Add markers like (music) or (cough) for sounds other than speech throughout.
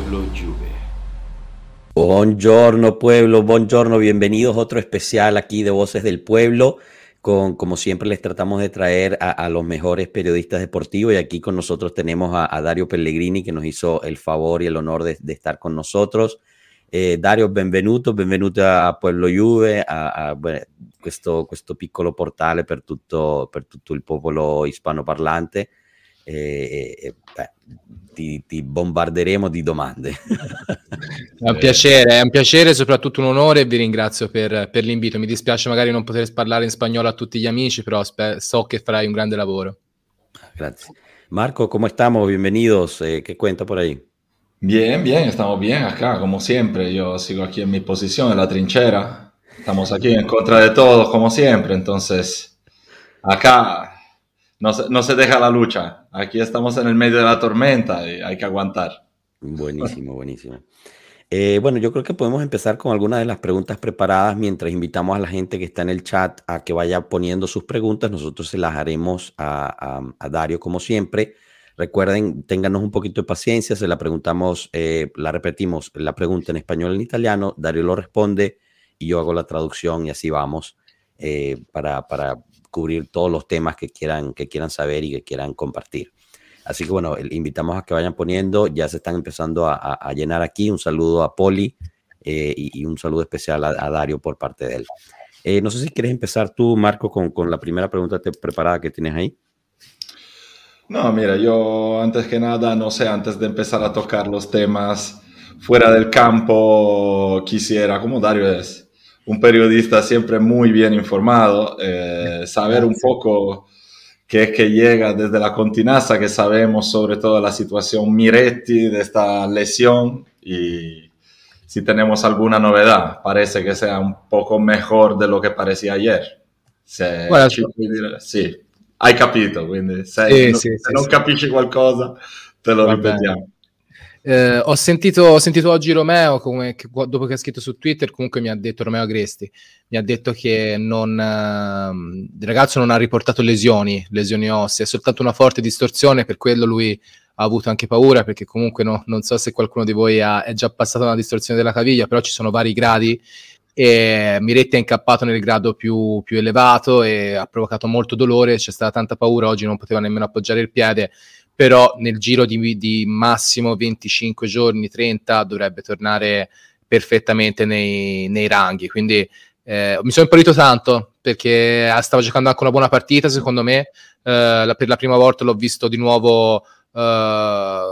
Pueblo Juve. Buongiorno pueblo, buongiorno, bienvenidos a otro especial aquí de Voces del Pueblo. Con, como siempre les tratamos de traer a, a los mejores periodistas deportivos y aquí con nosotros tenemos a, a, Dario Pellegrini que nos hizo el favor y el honor de, de estar con nosotros. Eh, Dario, benvenuto, benvenuto a Pueblo Juve, a, a questo, piccolo portale per tutto, per tutto il popolo ispanoparlante. E, e beh, ti, ti, bombarderemo di domande. È un piacere, è un piacere, soprattutto un onore e vi ringrazio per, per l'invito. Mi dispiace magari non poter parlare in spagnolo a tutti gli amici, però so che farai un grande lavoro. Grazie. Marco, ¿cómo estamos? Bienvenidos. Eh, ¿Qué cuenta por ahí? Bien, bien, estamos bien acá, como siempre. Yo sigo aquí en mi posición, en la trinchera. Estamos aquí en contra de todos, como siempre. Entonces, acá no se, no se deja la lucha. Aquí estamos en el medio de la tormenta y hay que aguantar. Buenísimo, buenísimo. Eh, bueno, yo creo que podemos empezar con algunas de las preguntas preparadas mientras invitamos a la gente que está en el chat a que vaya poniendo sus preguntas. Nosotros se las haremos a, a, Dario como siempre. Recuerden, ténganos un poquito de paciencia, se la preguntamos, eh, la repetimos, la pregunta en español en italiano, Dario lo responde y yo hago la traducción y así vamos eh, para, para, cubrir todos los temas que quieran, que quieran saber y que quieran compartir. Así que bueno, invitamos a que vayan poniendo, ya se están empezando a, llenar aquí. Un saludo a Poli eh, y, un saludo especial a, a, Dario por parte de él. Eh, no sé si quieres empezar tú, Marco, con, con la primera pregunta preparada que tienes ahí. No, mira, yo antes que nada, no sé, antes de empezar a tocar los temas fuera del campo, quisiera, como Dario es un periodista siempre muy bien informado, eh, saber un poco qué es que llega desde la continaza, que sabemos sobre todo la situación Miretti de esta lesión y si tenemos alguna novedad, parece que sea un poco mejor de lo que parecía ayer. Se, sì, hai capito, quindi se, sì, non, sì, se sì, non sì. capisci qualcosa te lo Va ripetiamo. Eh, ho, sentito, ho, sentito, oggi Romeo, come, che, dopo che ha scritto su Twitter, comunque mi ha detto Romeo Agresti, mi ha detto che non, eh, il ragazzo non ha riportato lesioni, lesioni ossee, è soltanto una forte distorsione, per quello lui ha avuto anche paura, perché comunque no, non so se qualcuno di voi ha, è già passato una distorsione della caviglia, però ci sono vari gradi e Miretti è incappato nel grado più, più elevato e ha provocato molto dolore, c'è stata tanta paura, oggi non poteva nemmeno appoggiare il piede, però nel giro di, di, massimo 25 giorni, 30, dovrebbe tornare perfettamente nei, nei ranghi. Quindi eh, mi sono imparito tanto perché stava giocando anche una buona partita, secondo me. Eh, per la prima volta l'ho visto di nuovo eh,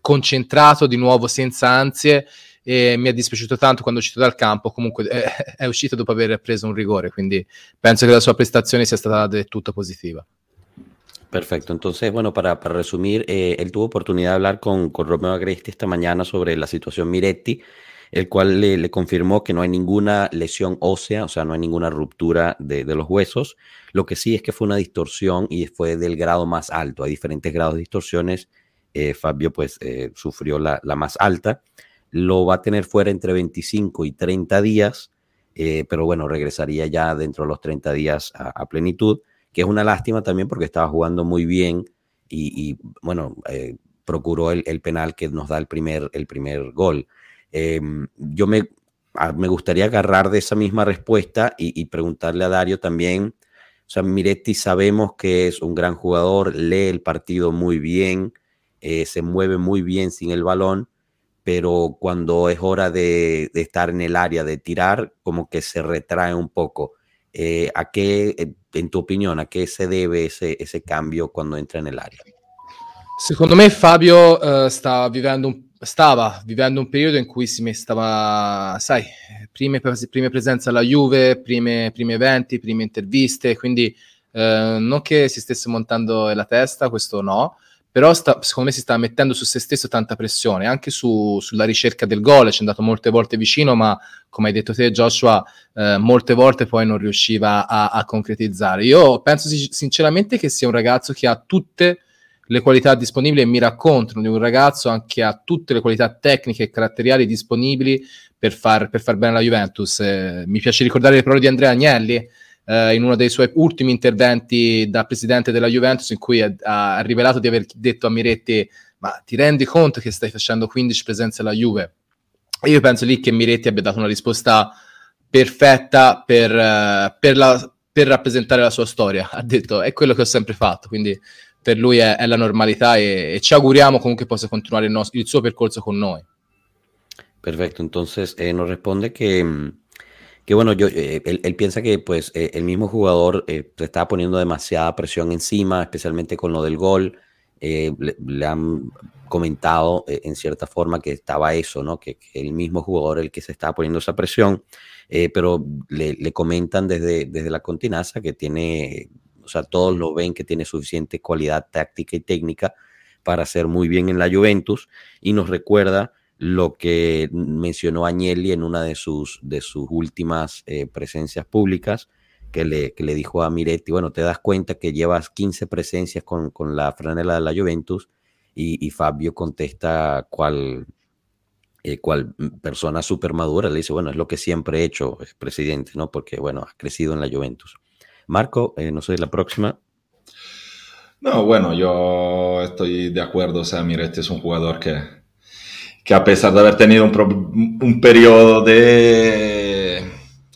concentrato, di nuovo senza ansie. E mi è dispiaciuto tanto quando è uscito dal campo. Comunque è, è uscito dopo aver preso un rigore, quindi penso che la sua prestazione sia stata del tutto positiva. Perfecto, entonces, bueno, para, resumir, eh, él tuvo oportunidad de hablar con, con Romeo Agresti esta mañana sobre la situación Miretti, el cual le, confirmó que no hay ninguna lesión ósea, o sea, no hay ninguna ruptura de, de, los huesos. Lo que sí es que fue una distorsión y fue del grado más alto. Hay diferentes grados de distorsiones. Eh, Fabio, pues, eh, sufrió la, la, más alta. Lo va a tener fuera entre 25 y 30 días, pero bueno, regresaría ya dentro de los 30 días a plenitud que es una lástima también porque estaba jugando muy bien y, bueno, eh, procuró el, penal que nos da el primer, el primer gol. Eh, yo me, me gustaría agarrar de esa misma respuesta y, preguntarle a Dario también, o sea, Miretti sabemos que es un gran jugador, lee el partido muy bien, eh, se mueve muy bien sin el balón, pero cuando es hora de estar en el área, de tirar, como que se retrae un poco. Eh, ¿A qué, en tu opinione, a che si deve ese, ese, cambio quando entra nell'area? Secondo me Fabio uh, sta vivendo un, stava vivendo un periodo in cui si stava, sai, prime, prime presenze alla Juve, prime, primi eventi, prime interviste, quindi uh, non che si stesse montando la testa, questo no, però sta, secondo me si sta mettendo su se stesso tanta pressione, anche su, sulla ricerca del gol, ci è andato molte volte vicino, ma come hai detto te Joshua, eh, molte volte poi non riusciva a, a, concretizzare. Io penso sinceramente che sia un ragazzo che ha tutte le qualità disponibili e mi raccontano di un ragazzo che ha tutte le qualità tecniche e caratteriali disponibili per far, per far bene la Juventus. Eh, mi piace ricordare le parole di Andrea Agnelli, Uh, in uno dei suoi ultimi interventi da presidente della Juventus in cui ha, ha, rivelato di aver detto a Miretti ma ti rendi conto che stai facendo 15 presenze alla Juve? E io penso lì che Miretti abbia dato una risposta perfetta per, uh, per, la, per, rappresentare la sua storia. Ha detto è quello che ho sempre fatto, quindi per lui è, è la normalità e, e, ci auguriamo comunque possa continuare il, nostro, il suo percorso con noi. Perfecto, entonces eh, nos responde que, que bueno, yo, eh, él, él, piensa que pues eh, el mismo jugador eh, se estaba poniendo demasiada presión encima, especialmente con lo del gol. Le, le, han comentado en cierta forma que estaba eso, ¿no? Que, el mismo jugador el que se estaba poniendo esa presión, pero le, le, comentan desde, desde la continaza que tiene, o sea, todos lo ven que tiene suficiente cualidad táctica y técnica para hacer muy bien en la Juventus y nos recuerda lo que mencionó Agnelli en una de sus, de sus últimas eh, presencias públicas, que le, que le, dijo a Miretti, bueno, te das cuenta que llevas 15 presencias con, con la franela de la Juventus y, y Fabio contesta cuál eh, cual persona súper madura, le dice, bueno, es lo que siempre he hecho, presidente, ¿no? Porque, bueno, ha crecido en la Juventus. Marco, eh, no sé, la próxima. No, bueno, yo estoy de acuerdo, o sea, Miretti es un jugador que, que a pesar de haber tenido un, un periodo de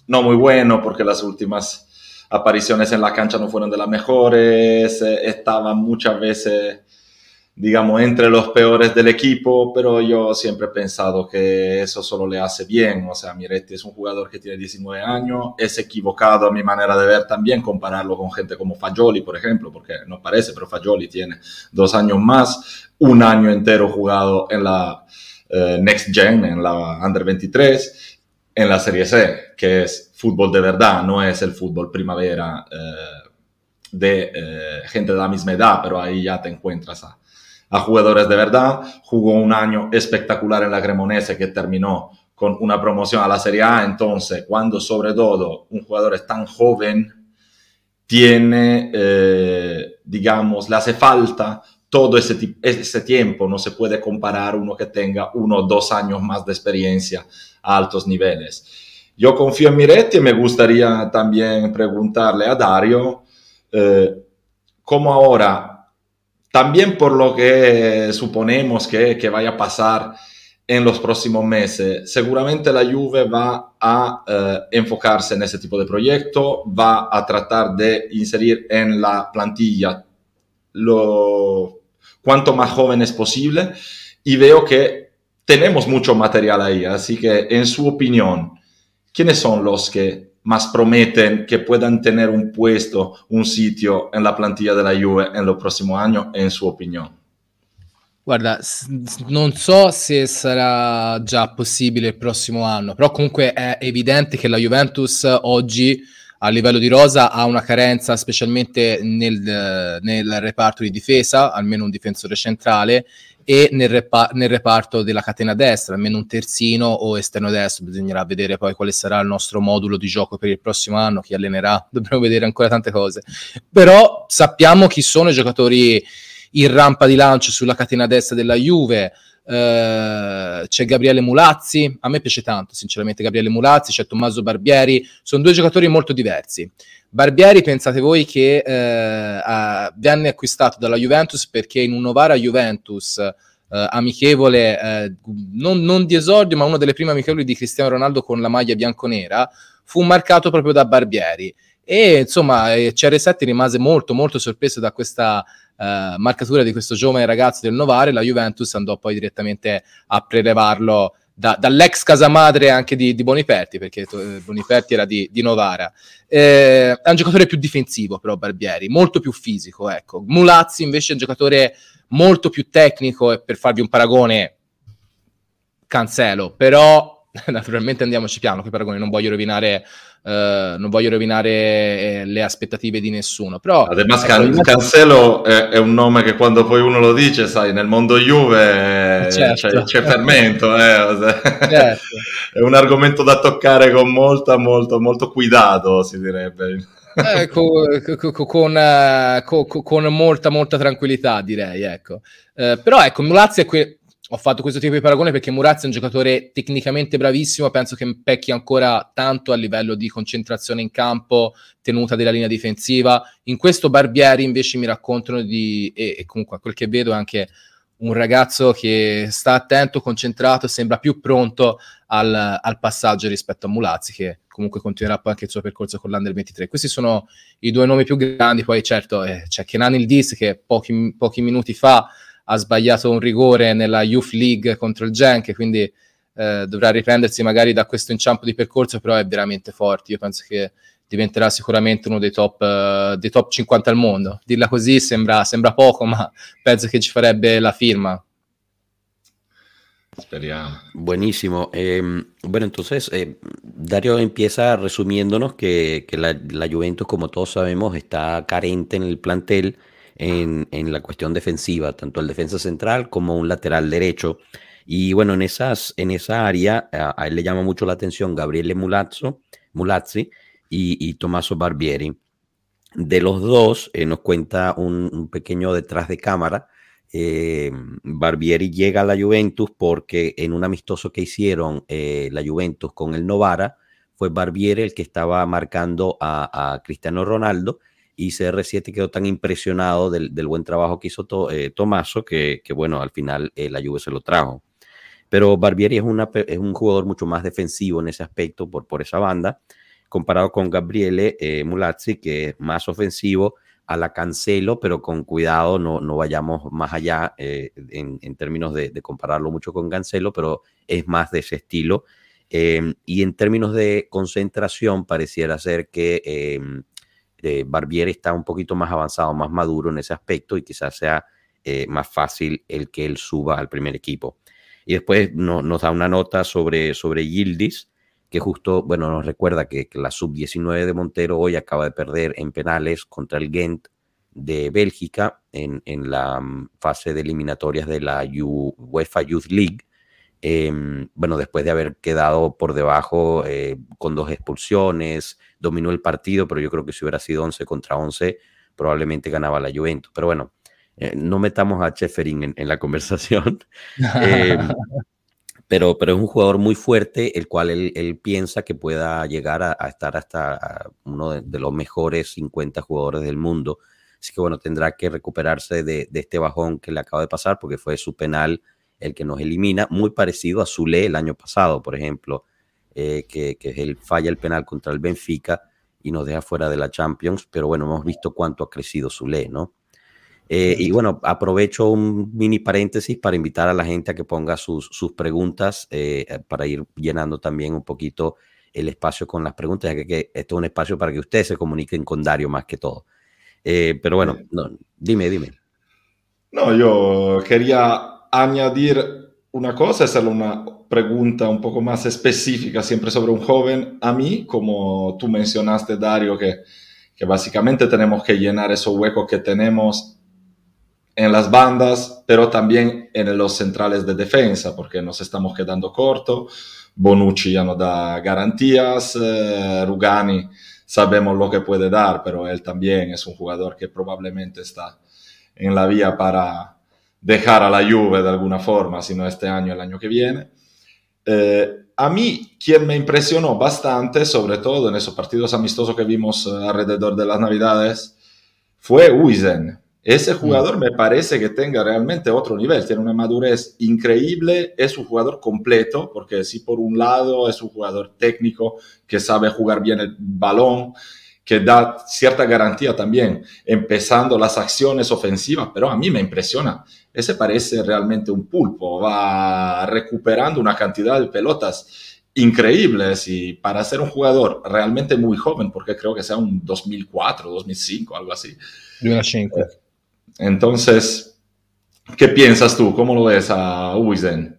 no muy bueno, porque las últimas apariciones en la cancha no fueron de las mejores, eh, estaba muchas veces, digamos, entre los peores del equipo, pero yo siempre he pensado que eso solo le hace bien. O sea, Miretti es un jugador que tiene 19 años, es equivocado a mi manera de ver también compararlo con gente como Fagioli, por ejemplo, porque no parece, pero Fagioli tiene dos años más, un año entero jugado en la eh, Next Gen, en la Under 23, en la Serie C, que es fútbol de verdad, no es el fútbol primavera eh, de eh, gente de la misma edad, pero ahí ya te encuentras a, a, jugadores de verdad. Jugó un año espectacular en la Cremonese que terminó con una promoción a la Serie A, entonces cuando sobre todo un jugador es tan joven, tiene, eh, digamos, le hace falta todo ese, ese tiempo no se puede comparar uno que tenga uno o dos años más de experiencia a altos niveles. Yo confío en Miretti y me gustaría también preguntarle a Dario eh, cómo ahora, también por lo que suponemos que, que, vaya a pasar en los próximos meses, seguramente la Juve va a eh, enfocarse en ese tipo de proyecto, va a tratar de inserir en la plantilla lo cuanto más jóvenes posible y veo que tenemos mucho material ahí, así que en su opinión, ¿quiénes son los que más prometen que puedan tener un puesto, un sitio en la plantilla de la Juve en los próximos años, en su opinión? Guarda, non so se sarà già possibile il prossimo anno, però comunque è evidente che la Juventus oggi a livello di rosa ha una carenza specialmente nel, nel reparto di difesa, almeno un difensore centrale, e nel, repa- nel, reparto della catena destra, almeno un terzino o esterno destro. Bisognerà vedere poi quale sarà il nostro modulo di gioco per il prossimo anno, chi allenerà, (laughs) dobbiamo vedere ancora tante cose. Però sappiamo chi sono i giocatori in rampa di lancio sulla catena destra della Juve. Uh, c'è Gabriele Mulazzi, a me piace tanto sinceramente Gabriele Mulazzi, c'è Tommaso Barbieri, sono due giocatori molto diversi. Barbieri, pensate voi che uh, venne acquistato dalla Juventus perché in un Novara Juventus uh, amichevole, non, non, di esordio, ma una delle prime amichevoli di Cristiano Ronaldo con la maglia bianconera, fu marcato proprio da Barbieri. E insomma, CR7 rimase molto, molto sorpreso da questa eh, marcatura di questo giovane ragazzo del Novare, la Juventus andò poi direttamente a prelevarlo da, dall'ex casa madre anche di, di Boniperti, perché eh, Boniperti era di, di Novara. Eh, è un giocatore più difensivo, però Barbieri, molto più fisico. Ecco. Mulazzi invece è un giocatore molto più tecnico e per farvi un paragone, cancelo, però (laughs) naturalmente andiamoci piano, che paragoni non voglio rovinare Uh, non voglio rovinare eh, le aspettative di nessuno. Però, Además, ecco, Cancelo è, è, un nome che quando poi uno lo dice, sai, nel mondo Juve eh, certo. c'è, c'è, fermento, eh, (laughs) certo. (laughs) è un argomento da toccare con molta, molto, molto cuidato, si direbbe. Eh, (laughs) con, con, con, con, molta, molta tranquillità, direi. Ecco. Uh, però ecco, Mulazzi è que- ho fatto questo tipo di paragone perché Murazzi è un giocatore tecnicamente bravissimo, penso che pecchi ancora tanto a livello di concentrazione in campo, tenuta della linea difensiva. In questo Barbieri invece mi raccontano di, e, e comunque a quel che vedo anche un ragazzo che sta attento, concentrato, sembra più pronto al, al, passaggio rispetto a Mulazzi, che comunque continuerà poi anche il suo percorso con l'Under 23. Questi sono i due nomi più grandi, poi certo eh, c'è Kenan Ildis che pochi, pochi, minuti fa ha sbagliato un rigore nella Youth League contro il Genk, quindi eh, dovrà riprendersi magari da questo inciampo di percorso, però è veramente forte. Io penso che diventerà sicuramente uno dei top, uh, dei top 50 al mondo. Dirla così sembra, sembra poco, ma penso che ci farebbe la firma. Esperiamo. Buenísimo. Eh, bueno, entonces eh, Dario empieza resumiéndonos que, que la, la, Juventus, como todos sabemos, está carente en el plantel en, en, la cuestión defensiva, tanto el defensa central como un lateral derecho. Y bueno, en, esas, en esa área a, a él le llama mucho la atención Gabriele Mulazzo, Mulazzi, y, y Tommaso Barbieri. De los dos, eh, nos cuenta un, un, pequeño detrás de cámara. Eh, Barbieri llega a la Juventus porque en un amistoso que hicieron eh, la Juventus con el Novara, fue Barbieri el que estaba marcando a, a Cristiano Ronaldo y CR7 quedó tan impresionado del, del buen trabajo que hizo eh, Tomaso que, que, bueno, al final eh, la Juve se lo trajo. Pero Barbieri es, una, es, un jugador mucho más defensivo en ese aspecto por, por esa banda comparado con Gabriele eh, Mulazzi, que es más ofensivo a la Cancelo, pero con cuidado, no, no vayamos más allá eh, en, en, términos de, de, compararlo mucho con Cancelo, pero es más de ese estilo. Eh, y en términos de concentración, pareciera ser que eh, Barbieri está un poquito más avanzado, más maduro en ese aspecto y quizás sea eh, más fácil el que él suba al primer equipo. Y después no, nos da una nota sobre, sobre Yildiz, que justo, bueno, nos recuerda que, la sub-19 de Montero hoy acaba de perder en penales contra el Ghent de Bélgica en, en la mm, fase de eliminatorias de la UEFA Youth League. Eh, bueno, después de haber quedado por debajo eh, con dos expulsiones, dominó el partido, pero yo creo que si hubiera sido 11 contra 11, probablemente ganaba la Juventus. Pero bueno, eh, no metamos a Cheferin en, en la conversación. (laughs) Eh, pero, pero es un jugador muy fuerte, el cual él, él piensa que pueda llegar a, a estar hasta a uno de, de, los mejores 50 jugadores del mundo. Así que bueno, tendrá que recuperarse de, de, este bajón que le acaba de pasar, porque fue su penal el que nos elimina, muy parecido a Zule el año pasado, por ejemplo, eh, que, que él falla el penal contra el Benfica y nos deja fuera de la Champions, pero bueno, hemos visto cuánto ha crecido Zule, ¿no? Eh, y bueno, aprovecho un mini paréntesis para invitar a la gente a que ponga sus, sus preguntas eh, para ir llenando también un poquito el espacio con las preguntas, ya que, que esto es un espacio para que ustedes se comuniquen con Dario más que todo. Eh, pero bueno, no, dime, dime. No, yo quería añadir una cosa, hacerle una pregunta un poco más específica, siempre sobre un joven. A mí, como tú mencionaste, Dario, que, que básicamente tenemos que llenar esos huecos que tenemos en las bandas, pero también en los centrales de defensa, porque nos estamos quedando cortos. Bonucci ya no da garantías, eh, Rugani sabemos lo que puede dar, pero él también es un jugador que probablemente está en la vía para dejar a la Juve de alguna forma, si no este año, el año que viene. Eh, a mí, quien me impresionó bastante, sobre todo en esos partidos amistosos que vimos eh, alrededor de las Navidades, fue Uisen. Ese jugador me parece que tenga realmente otro nivel, tiene una madurez increíble, es un jugador completo, porque si por un lado es un jugador técnico que sabe jugar bien el balón, que da cierta garantía también, empezando las acciones ofensivas, pero a mí me impresiona. Ese parece realmente un pulpo, va recuperando una cantidad de pelotas increíbles y para ser un jugador realmente muy joven, porque creo que sea un 2004, 2005, algo así. 2005. Entonces, che piensas tu? Come lo ves a Uisen?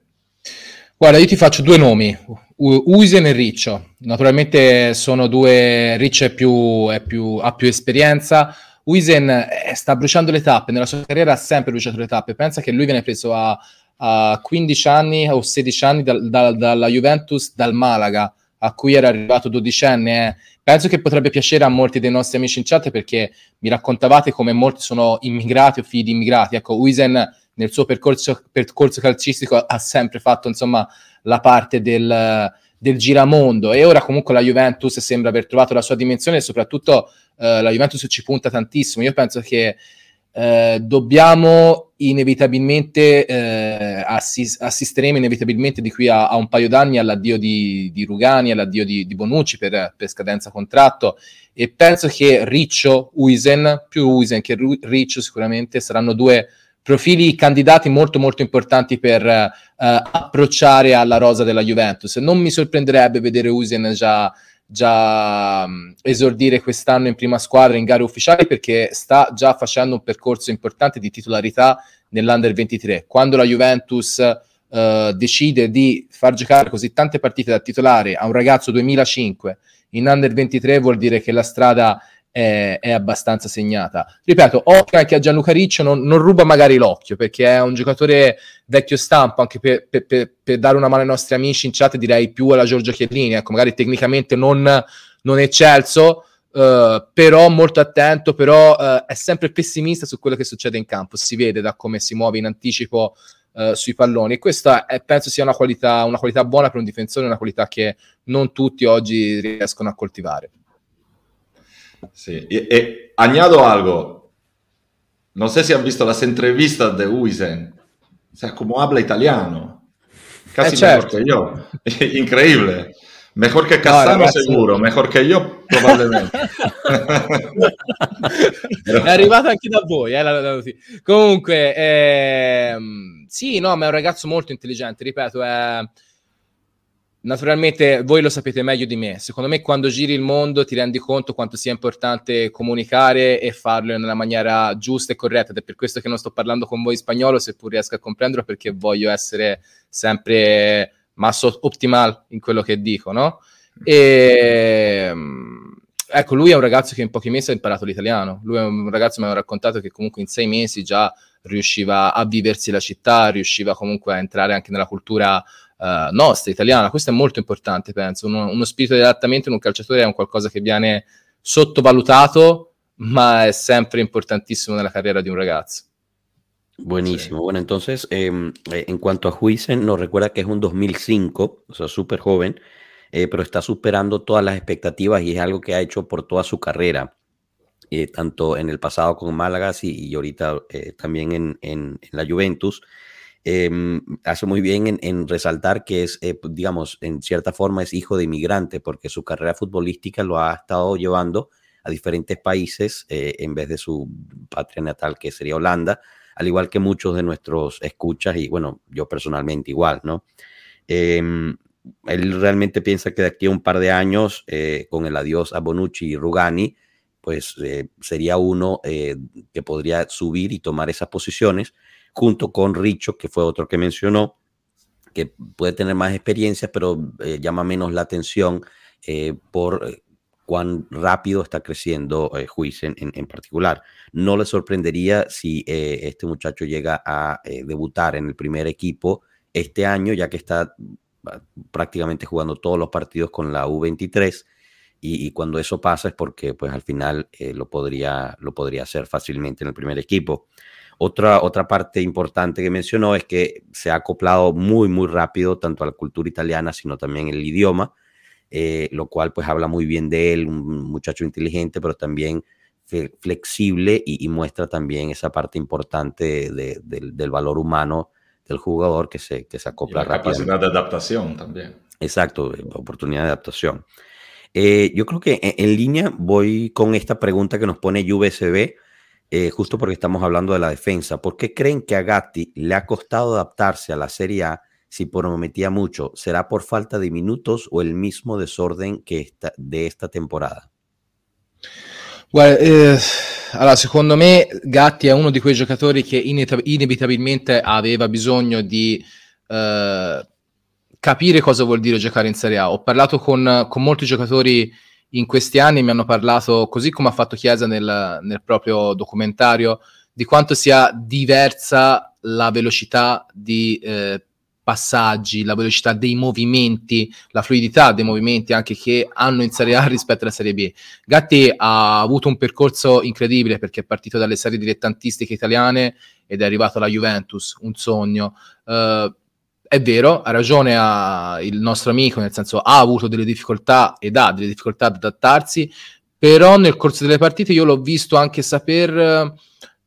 Guarda, io ti faccio due nomi, Uisen e Riccio. Naturalmente sono due, Riccio è più, è più, ha più esperienza, Uisen eh, sta bruciando le tappe, nella sua carriera ha sempre bruciato le tappe. Pensa che lui viene preso a, a 15 anni o 16 anni da, da, dalla Juventus, dal Malaga, a cui era arrivato dodicenne. Eh. Penso che potrebbe piacere a molti dei nostri amici in chat perché mi raccontavate come molti sono immigrati o figli di immigrati. Ecco, Uisen nel suo percorso, percorso calcistico ha sempre fatto insomma la parte del, del giramondo e ora comunque la Juventus sembra aver trovato la sua dimensione e soprattutto eh, la Juventus ci punta tantissimo. Io penso che eh, dobbiamo inevitabilmente eh, assist- assisteremo inevitabilmente di qui a, a, un paio d'anni all'addio di, di Rugani, all'addio di, di Bonucci per, per, scadenza contratto e penso che Riccio, Uisen, più Uisen che Riccio sicuramente saranno due profili candidati molto molto importanti per uh, approcciare alla rosa della Juventus. Non mi sorprenderebbe vedere Usen già, già um, esordire quest'anno in prima squadra in gare ufficiali perché sta già facendo un percorso importante di titolarità nell'Under 23. Quando la Juventus uh, decide di far giocare così tante partite da titolare a un ragazzo 2005 in Under 23 vuol dire che la strada è, è, abbastanza segnata. Ripeto, occhio anche a Gianluca Riccio, non, non, ruba magari l'occhio perché è un giocatore vecchio stampo, anche per, per, per, per, dare una mano ai nostri amici in chat direi più alla Giorgio Chiellini, ecco, magari tecnicamente non, non eccelso, uh, però molto attento, però uh, è sempre pessimista su quello che succede in campo, si vede da come si muove in anticipo Uh, sui palloni e questa è, penso sia una qualità, una qualità buona per un difensore, una qualità che non tutti oggi riescono a coltivare. Sí, y, y, añado algo. No sé si han visto las entrevistas de Uisen. O sea, como habla italiano. Casi eh, mejor certo. que yo. (laughs) Increíble. Mejor che Cassano no, sicuro, mejor che io probabilmente. (laughs) è arrivato anche da voi. Eh, la, la, la, Comunque, ehm, sì, no, ma è un ragazzo molto intelligente, ripeto, è Naturalmente voi lo sapete meglio di me. Secondo me quando giri il mondo ti rendi conto quanto sia importante comunicare e farlo nella maniera giusta e corretta ed è per questo che non sto parlando con voi in spagnolo, seppur riesco a comprenderlo perché voglio essere sempre masso optimal in quello che dico, no? E ecco, lui è un ragazzo che in pochi mesi ha imparato l'italiano. Lui è un ragazzo che mi ha raccontato che comunque in sei mesi già riusciva a viversi la città, riusciva comunque a entrare anche nella cultura uh, nostra, italiana. Questo è molto importante, penso. Uno, uno, spirito di adattamento in un calciatore è un qualcosa che viene sottovalutato, ma è sempre importantissimo nella carriera di un ragazzo. Buenísimo. Sí. Bueno, entonces, eh, en cuanto a Huisen, nos recuerda que es un 2005, o sea, súper joven, eh, pero está superando todas las expectativas y es algo que ha hecho por toda su carrera, eh, tanto en el pasado con Málaga y, y ahorita eh, también en, en, en, la Juventus. Em, hace muy bien en, resaltar que es, eh, digamos, en cierta forma es hijo de inmigrante, porque su carrera futbolística lo ha estado llevando a diferentes países eh, en vez de su patria natal, que sería Holanda, al igual que muchos de nuestros escuchas, y bueno, yo personalmente igual, ¿no? Eh, él realmente piensa que de aquí a un par de años, eh, con el adiós a Bonucci y Rugani, pues sería uno que podría subir y tomar esas posiciones junto con Richo, que fue otro que mencionó, que puede tener más experiencia, pero eh, llama menos la atención eh, por eh, cuán rápido está creciendo eh, Huisen en, en, particular. No le sorprendería si este muchacho llega a debutar en el primer equipo este año, ya que está ah, prácticamente jugando todos los partidos con la U23 y, y cuando eso pasa es porque pues al final lo, podría, lo podría hacer fácilmente en el primer equipo. Otra, otra parte importante que mencionó es que se ha acoplado muy, muy rápido tanto a la cultura italiana, sino también el idioma, eh, lo cual pues habla muy bien de él, un muchacho inteligente, pero también flexible y, y muestra también esa parte importante de, de, del valor humano del jugador que se, que se acopla rápido. Capacidad de adaptación también. Exacto, oportunidad de adaptación. Eh, yo creo que en, en, línea voy con esta pregunta que nos pone UBSB eh, justo porque estamos hablando de la defensa. ¿Por qué creen que a Gatti le ha costado adaptarse a la Serie A si prometía mucho? ¿Será por falta di minutos o il mismo desorden che esta, de esta temporada? Guarda, eh, allora, secondo me Gatti è uno di quei giocatori che inevitabilmente aveva bisogno di eh, capire cosa vuol dire giocare in Serie A. Ho parlato con, con molti giocatori in questi anni mi hanno parlato, così come ha fatto Chiesa nel, nel proprio documentario, di quanto sia diversa la velocità di eh, passaggi, la velocità dei movimenti, la fluidità dei movimenti anche che hanno in Serie A rispetto alla Serie B. Gatti ha avuto un percorso incredibile perché è partito dalle serie dilettantistiche italiane ed è arrivato alla Juventus, un sogno. Uh, è vero, ha ragione a il nostro amico, nel senso ha avuto delle difficoltà ed ha delle difficoltà ad adattarsi, però nel corso delle partite io l'ho visto anche saper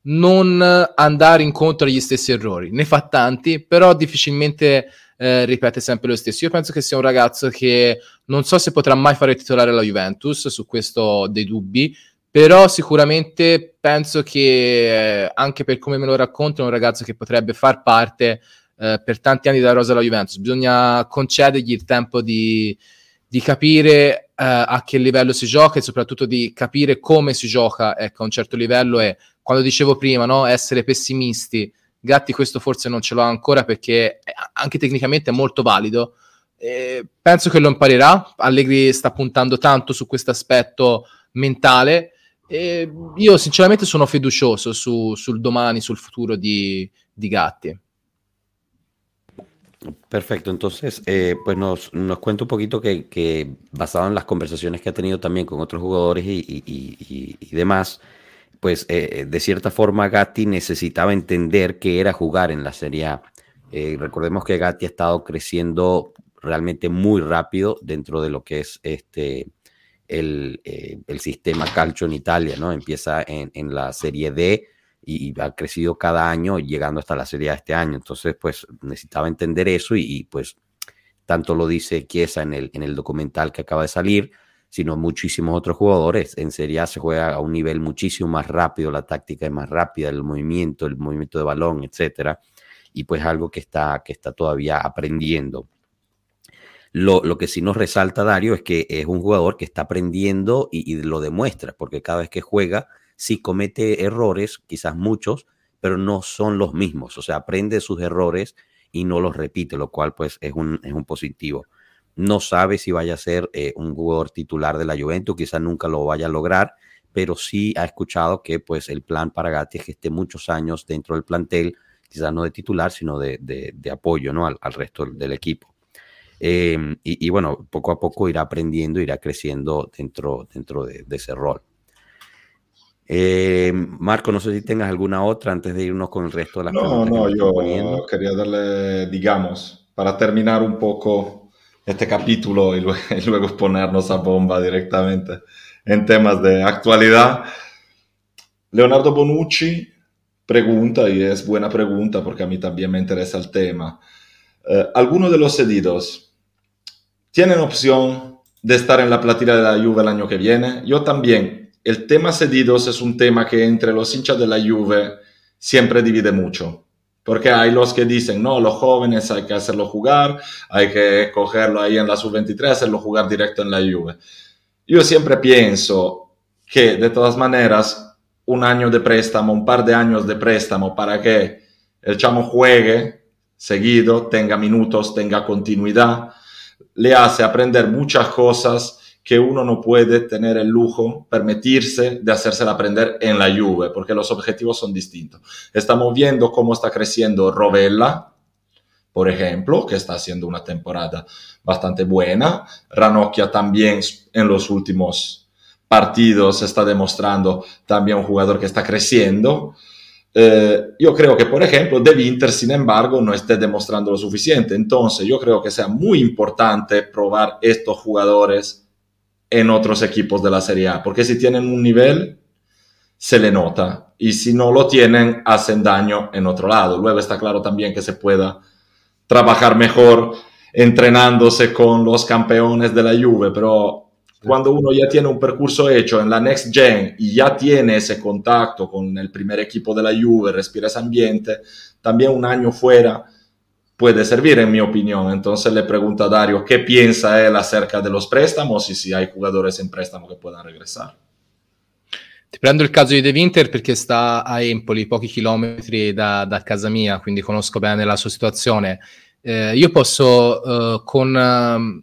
non andare incontro agli stessi errori. Ne fa tanti, però difficilmente eh, ripete sempre lo stesso. Io penso che sia un ragazzo che non so se potrà mai fare titolare la Juventus, su questo ho dei dubbi, però sicuramente penso che eh, anche per come me lo racconta è un ragazzo che potrebbe far parte eh, per tanti anni della rosa della Juventus. Bisogna concedergli il tempo di, di capire uh, a che livello si gioca e soprattutto di capire come si gioca ecco, a un certo livello e quando dicevo prima, no, essere pessimisti, Gatti questo forse non ce l'ha ancora perché anche tecnicamente è molto valido. Eh, penso che lo imparerà. Allegri sta puntando tanto su questo aspetto mentale. E io sinceramente sono fiducioso su, sul domani, sul futuro di, di Gatti. Perfecto, entonces, eh, pues nos, nos, cuenta un poquito que, basado en las conversaciones que ha tenido también con otros jugadores y, y, y, y demás, pues eh, de cierta forma Gatti necesitaba entender qué era jugar en la Serie A. Eh, recordemos que Gatti ha estado creciendo realmente muy rápido dentro de lo que es este el, eh, el sistema calcio en Italia, ¿no? Empieza en, en la Serie D y, ha crecido cada año llegando hasta la Serie A este año. Entonces, pues necesitaba entender eso y, pues tanto lo dice Chiesa en el, en el documental que acaba de salir, sino muchísimos otros jugadores. En Serie A se juega a un nivel muchísimo más rápido, la táctica es más rápida, el movimiento, el movimiento de balón, etcétera. Y pues algo que está, que está todavía aprendiendo. Lo, lo, que sí nos resalta Dario es que es un jugador que está aprendiendo y, y lo demuestra, porque cada vez que juega sí comete errores, quizás muchos, pero no son los mismos. O sea, aprende sus errores y no los repite, lo cual pues es un, es un positivo. No sabe si vaya a ser eh, un jugador titular de la Juventus, quizás nunca lo vaya a lograr, pero sí ha escuchado que pues el plan para Gatti es que esté muchos años dentro del plantel, quizás no de titular, sino de, de, de apoyo ¿no? al, al, resto del equipo. Eh, y, bueno, poco a poco irá aprendiendo, irá creciendo dentro, dentro de, de ese rol. Eh, Marco, no sé si tengas alguna otra antes de irnos con el resto de las no, No, yo poniendo. quería darle, digamos, para terminar un poco este capítulo y luego, (laughs) y luego, ponernos a bomba directamente en temas de actualidad. Leonardo Bonucci pregunta, y es buena pregunta porque a mí también me interesa el tema. Eh, ¿Algunos de los cedidos tienen opción de estar en la platilla de la Juve el año que viene? Yo también el tema cedidos es un tema que entre los hinchas de la Juve siempre divide mucho. Porque hay los que dicen, no, los jóvenes hay que hacerlo jugar, hay que cogerlo ahí en la sub-23, hacerlo jugar directo en la Juve. Yo siempre pienso que de todas maneras, un año de préstamo, un par de años de préstamo para que el chamo juegue seguido, tenga minutos, tenga continuidad, le hace aprender muchas cosas que uno no puede tener el lujo, permitirse de hacérsela aprender en la Juve, porque los objetivos son distintos. Estamos viendo cómo está creciendo Rovella, por ejemplo, que está haciendo una temporada bastante buena. Ranocchia también en los últimos partidos está demostrando también un jugador que está creciendo. Eh, yo creo que, por ejemplo, De Winter, sin embargo, no esté demostrando lo suficiente. Entonces, yo creo que sea muy importante probar estos jugadores en otros equipos de la Serie A, porque si tienen un nivel, se le nota, y si no lo tienen, hacen daño en otro lado. Luego está claro también que se pueda trabajar mejor entrenándose con los campeones de la Juve, pero cuando uno ya tiene un percurso hecho en la Next Gen y ya tiene ese contacto con el primer equipo de la Juve, respira ese ambiente, también un año fuera puede servir, en mi opinión. Entonces le pregunto a Dario qué piensa él acerca de los préstamos y si hay jugadores en préstamo che puedan regresar. Ti prendo il caso di De Winter perché sta a Empoli, pochi chilometri da, da casa mia, quindi conosco bene la sua situazione. Eh, io posso, uh, con, uh,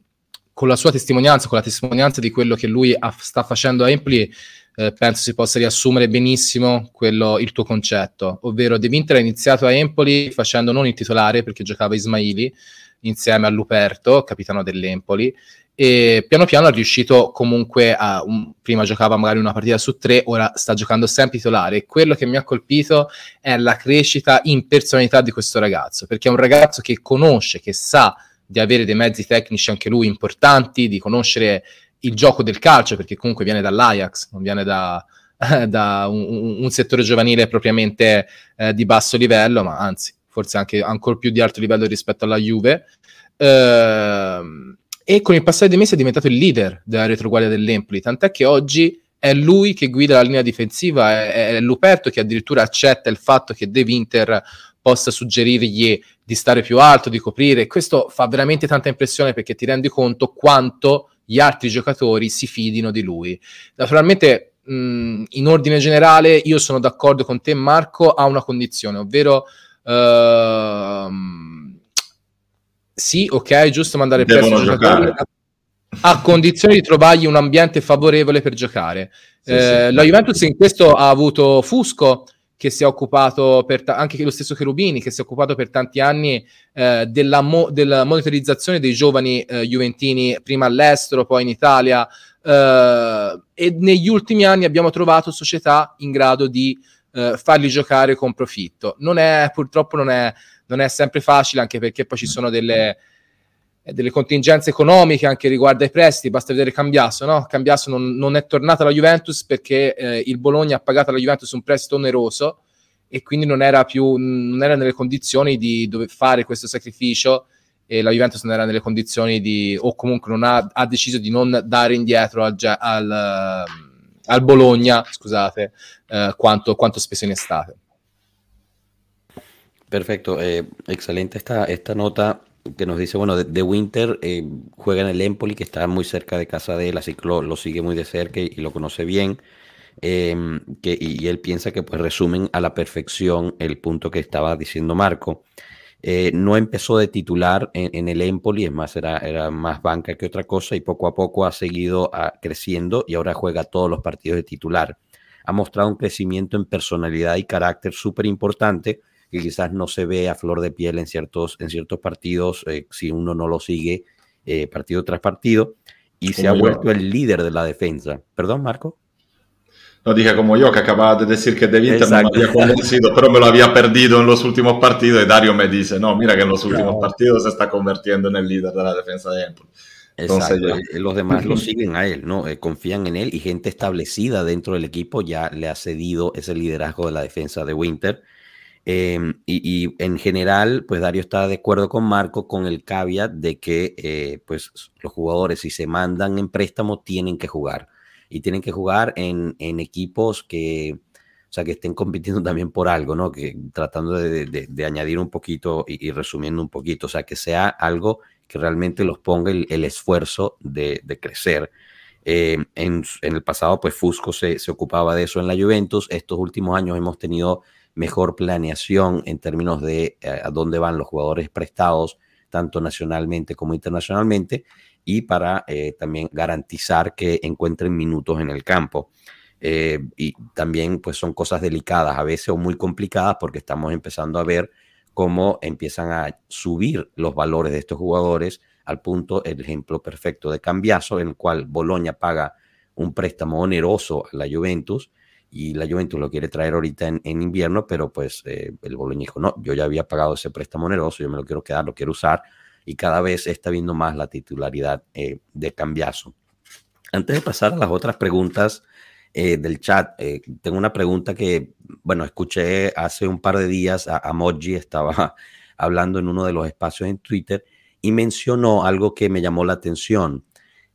con, la sua testimonianza, con la testimonianza di quello che lui ha, sta facendo a Empoli, eh, penso si possa riassumere benissimo quello, il tuo concetto, ovvero De Winter ha iniziato a Empoli facendo non il titolare perché giocava Ismaili insieme a Luperto, capitano dell'Empoli, e piano piano è riuscito comunque a, un, prima giocava magari una partita su tre, ora sta giocando sempre titolare. Quello che mi ha colpito è la crescita in personalità di questo ragazzo, perché è un ragazzo che conosce, che sa di avere dei mezzi tecnici anche lui importanti, di conoscere il gioco del calcio, perché comunque viene dall'Ajax, non viene da, da un, un, settore giovanile propriamente eh, di basso livello, ma anzi, forse anche ancora più di alto livello rispetto alla Juve. Uh, e con il passare dei mesi è diventato il leader della retroguardia dell'Empoli, tant'è che oggi è lui che guida la linea difensiva, è, è Luperto che addirittura accetta il fatto che De Winter possa suggerirgli di stare più alto, di coprire. Questo fa veramente tanta impressione perché ti rendi conto quanto gli altri giocatori si fidino di lui. Naturalmente, mh, in ordine generale, io sono d'accordo con te, Marco, a una condizione, ovvero... Uh, sì, ok, giusto mandare presto i giocatori a condizione di trovargli un ambiente favorevole per giocare. Sì, eh, sì. La Juventus in questo ha avuto Fusco che si è occupato per ta- anche lo stesso Cherubini che si è occupato per tanti anni eh, della, mo- della, monitorizzazione dei giovani eh, juventini prima all'estero poi in Italia eh, e negli ultimi anni abbiamo trovato società in grado di eh, farli giocare con profitto. Non è purtroppo non è, non è sempre facile anche perché poi ci sono delle delle contingenze economiche anche riguardo ai prestiti, basta vedere Cambiasso, no? Cambiasso non, non è tornato alla Juventus perché eh, il Bologna ha pagato alla Juventus un prestito oneroso e quindi non era più non era nelle condizioni di dover fare questo sacrificio e la Juventus non era nelle condizioni di o comunque non ha, ha deciso di non dare indietro al, al, al Bologna, scusate, eh, quanto, quanto speso in estate. Perfecto, eh, excelente esta nota que nos dice, bueno, de, Winter eh, juega en el Empoli, que está muy cerca de casa de él, así que lo, sigue muy de cerca y, lo conoce bien. Em, y, él piensa que pues resumen a la perfección el punto que estaba diciendo Marco. Eh, no empezó de titular en, el Empoli, es más, era, era, más banca que otra cosa y poco a poco ha seguido ah, creciendo y ahora juega todos los partidos de titular. Ha mostrado un crecimiento en personalidad y carácter súper importante que quizás no se ve a flor de piel en ciertos, en ciertos partidos eh, si uno no lo sigue eh, partido tras partido y se ha vuelto el líder de la defensa. Perdón, Marco. No dije como yo, que acababa de decir que De Winter no me había convencido, pero me lo había perdido en los últimos partidos y Dario me dice, no, mira que en los últimos partidos se está convirtiendo en el líder de la defensa de Empoli. Entonces, Exacto. Los demás lo siguen a él, ¿no? Eh, confían en él y gente establecida dentro del equipo ya le ha cedido ese liderazgo de la defensa de Winter. Em, y, en general, pues Dario está de acuerdo con Marco con el caveat de que eh, pues los jugadores si se mandan en préstamo tienen que jugar y tienen que jugar en, en equipos que, o sea, que estén compitiendo (laughs) también por algo, ¿no? Que tratando de, de, añadir un poquito y, resumiendo un poquito, o sea, que sea algo que realmente los ponga el, el esfuerzo de, crecer. Eh, en, en, el pasado, pues Fusco se, se ocupaba de eso en la Juventus. Estos últimos años hemos tenido mejor planeación en términos de eh, a dónde van los jugadores prestados, tanto nacionalmente como internacionalmente, y para eh, también garantizar que encuentren minutos en el campo. Eh, y también pues son cosas delicadas a veces o muy complicadas porque estamos empezando a ver cómo empiezan a subir los valores de estos jugadores al punto, el ejemplo perfecto de Cambiaso, en el cual Boloña paga un préstamo oneroso a la Juventus y la Juventus lo quiere traer ahorita en, invierno, pero pues eh, el Boloña dijo, no, yo ya había pagado ese préstamo oneroso, yo me lo quiero quedar, lo quiero usar, y cada vez está viendo más la titularidad eh, de Cambiazo. Antes de pasar a las otras preguntas eh, del chat, tengo una pregunta que, bueno, escuché hace un par de días a, a Moji, estaba (laughs) hablando en uno de los espacios en Twitter y mencionó algo que me llamó la atención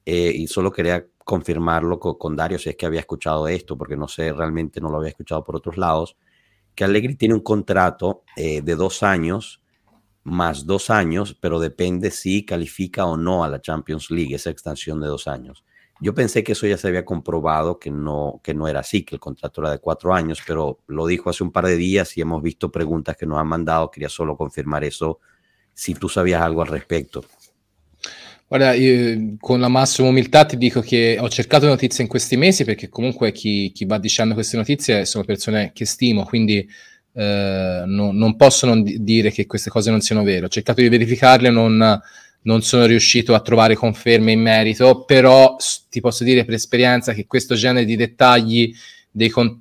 y solo quería confirmarlo con, Dario si es que había escuchado esto, porque no sé, realmente no lo había escuchado por otros lados, que Allegri tiene un contrato eh, de dos años más dos años, pero depende si califica o no a la Champions League, esa extensión de dos años. Yo pensé que eso ya se había comprobado, que no, que no era así, que el contrato era de cuatro años, pero lo dijo hace un par de días y hemos visto preguntas que nos han mandado. Quería solo confirmar eso, si tú sabías algo al respecto. Guarda, io, con la massima umiltà ti dico che ho cercato notizie in questi mesi perché comunque chi, chi va dicendo queste notizie sono persone che stimo, quindi eh, no, non posso non dire che queste cose non siano vere. Ho cercato di verificarle, non, non sono riuscito a trovare conferme in merito, però ti posso dire per esperienza che questo genere di dettagli dei con-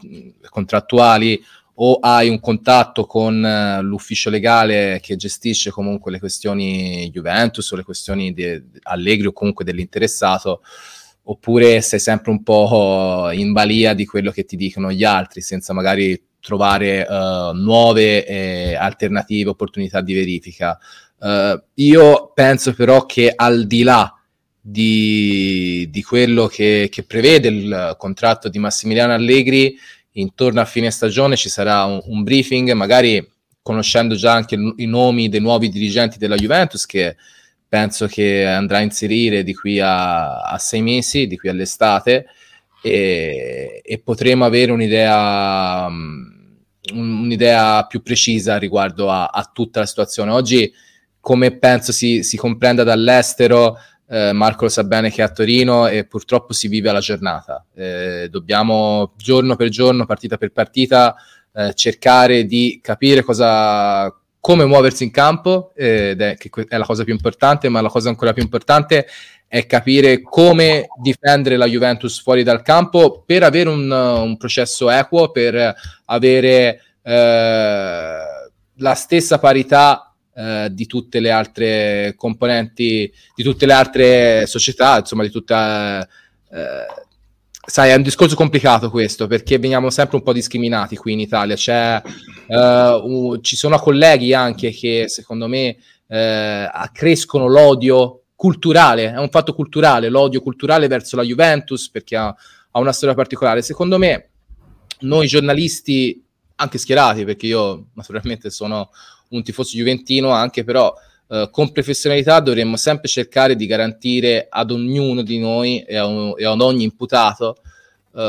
contrattuali o hai un contatto con uh, l'ufficio legale che gestisce comunque le questioni Juventus o le questioni di Allegri o comunque dell'interessato, oppure sei sempre un po' in balia di quello che ti dicono gli altri, senza magari trovare uh, nuove eh, alternative, opportunità di verifica. Uh, io penso però che al di là di, di quello che, che, prevede il contratto di Massimiliano Allegri, intorno a fine stagione ci sarà un, un briefing, magari conoscendo già anche i nomi dei nuovi dirigenti della Juventus che penso che andrà a inserire di qui a, a sei mesi, di qui all'estate, e, e potremo avere un'idea, um, un'idea più precisa riguardo a, a, tutta la situazione. Oggi, come penso si, si comprenda dall'estero, eh, Marco lo sa bene che è a Torino e purtroppo si vive alla giornata. Eh, dobbiamo giorno per giorno, partita per partita, eh, cercare di capire cosa, come muoversi in campo, ed è, che è la cosa più importante, ma la cosa ancora più importante è capire come difendere la Juventus fuori dal campo per avere un, un processo equo, per avere eh, la stessa parità eh, di tutte le altre componenti, di tutte le altre società, insomma, di tutta... Eh, sai, è un discorso complicato questo perché veniamo sempre un po' discriminati qui in Italia. C'è, uh, ci sono colleghi anche che secondo me uh, accrescono l'odio culturale, è un fatto culturale, l'odio culturale verso la Juventus perché ha, ha una storia particolare. Secondo me, noi giornalisti, anche schierati, perché io naturalmente sono un tifoso juventino anche, però uh, con professionalità dovremmo sempre cercare di garantire ad ognuno di noi e, un, e ad ogni imputato uh,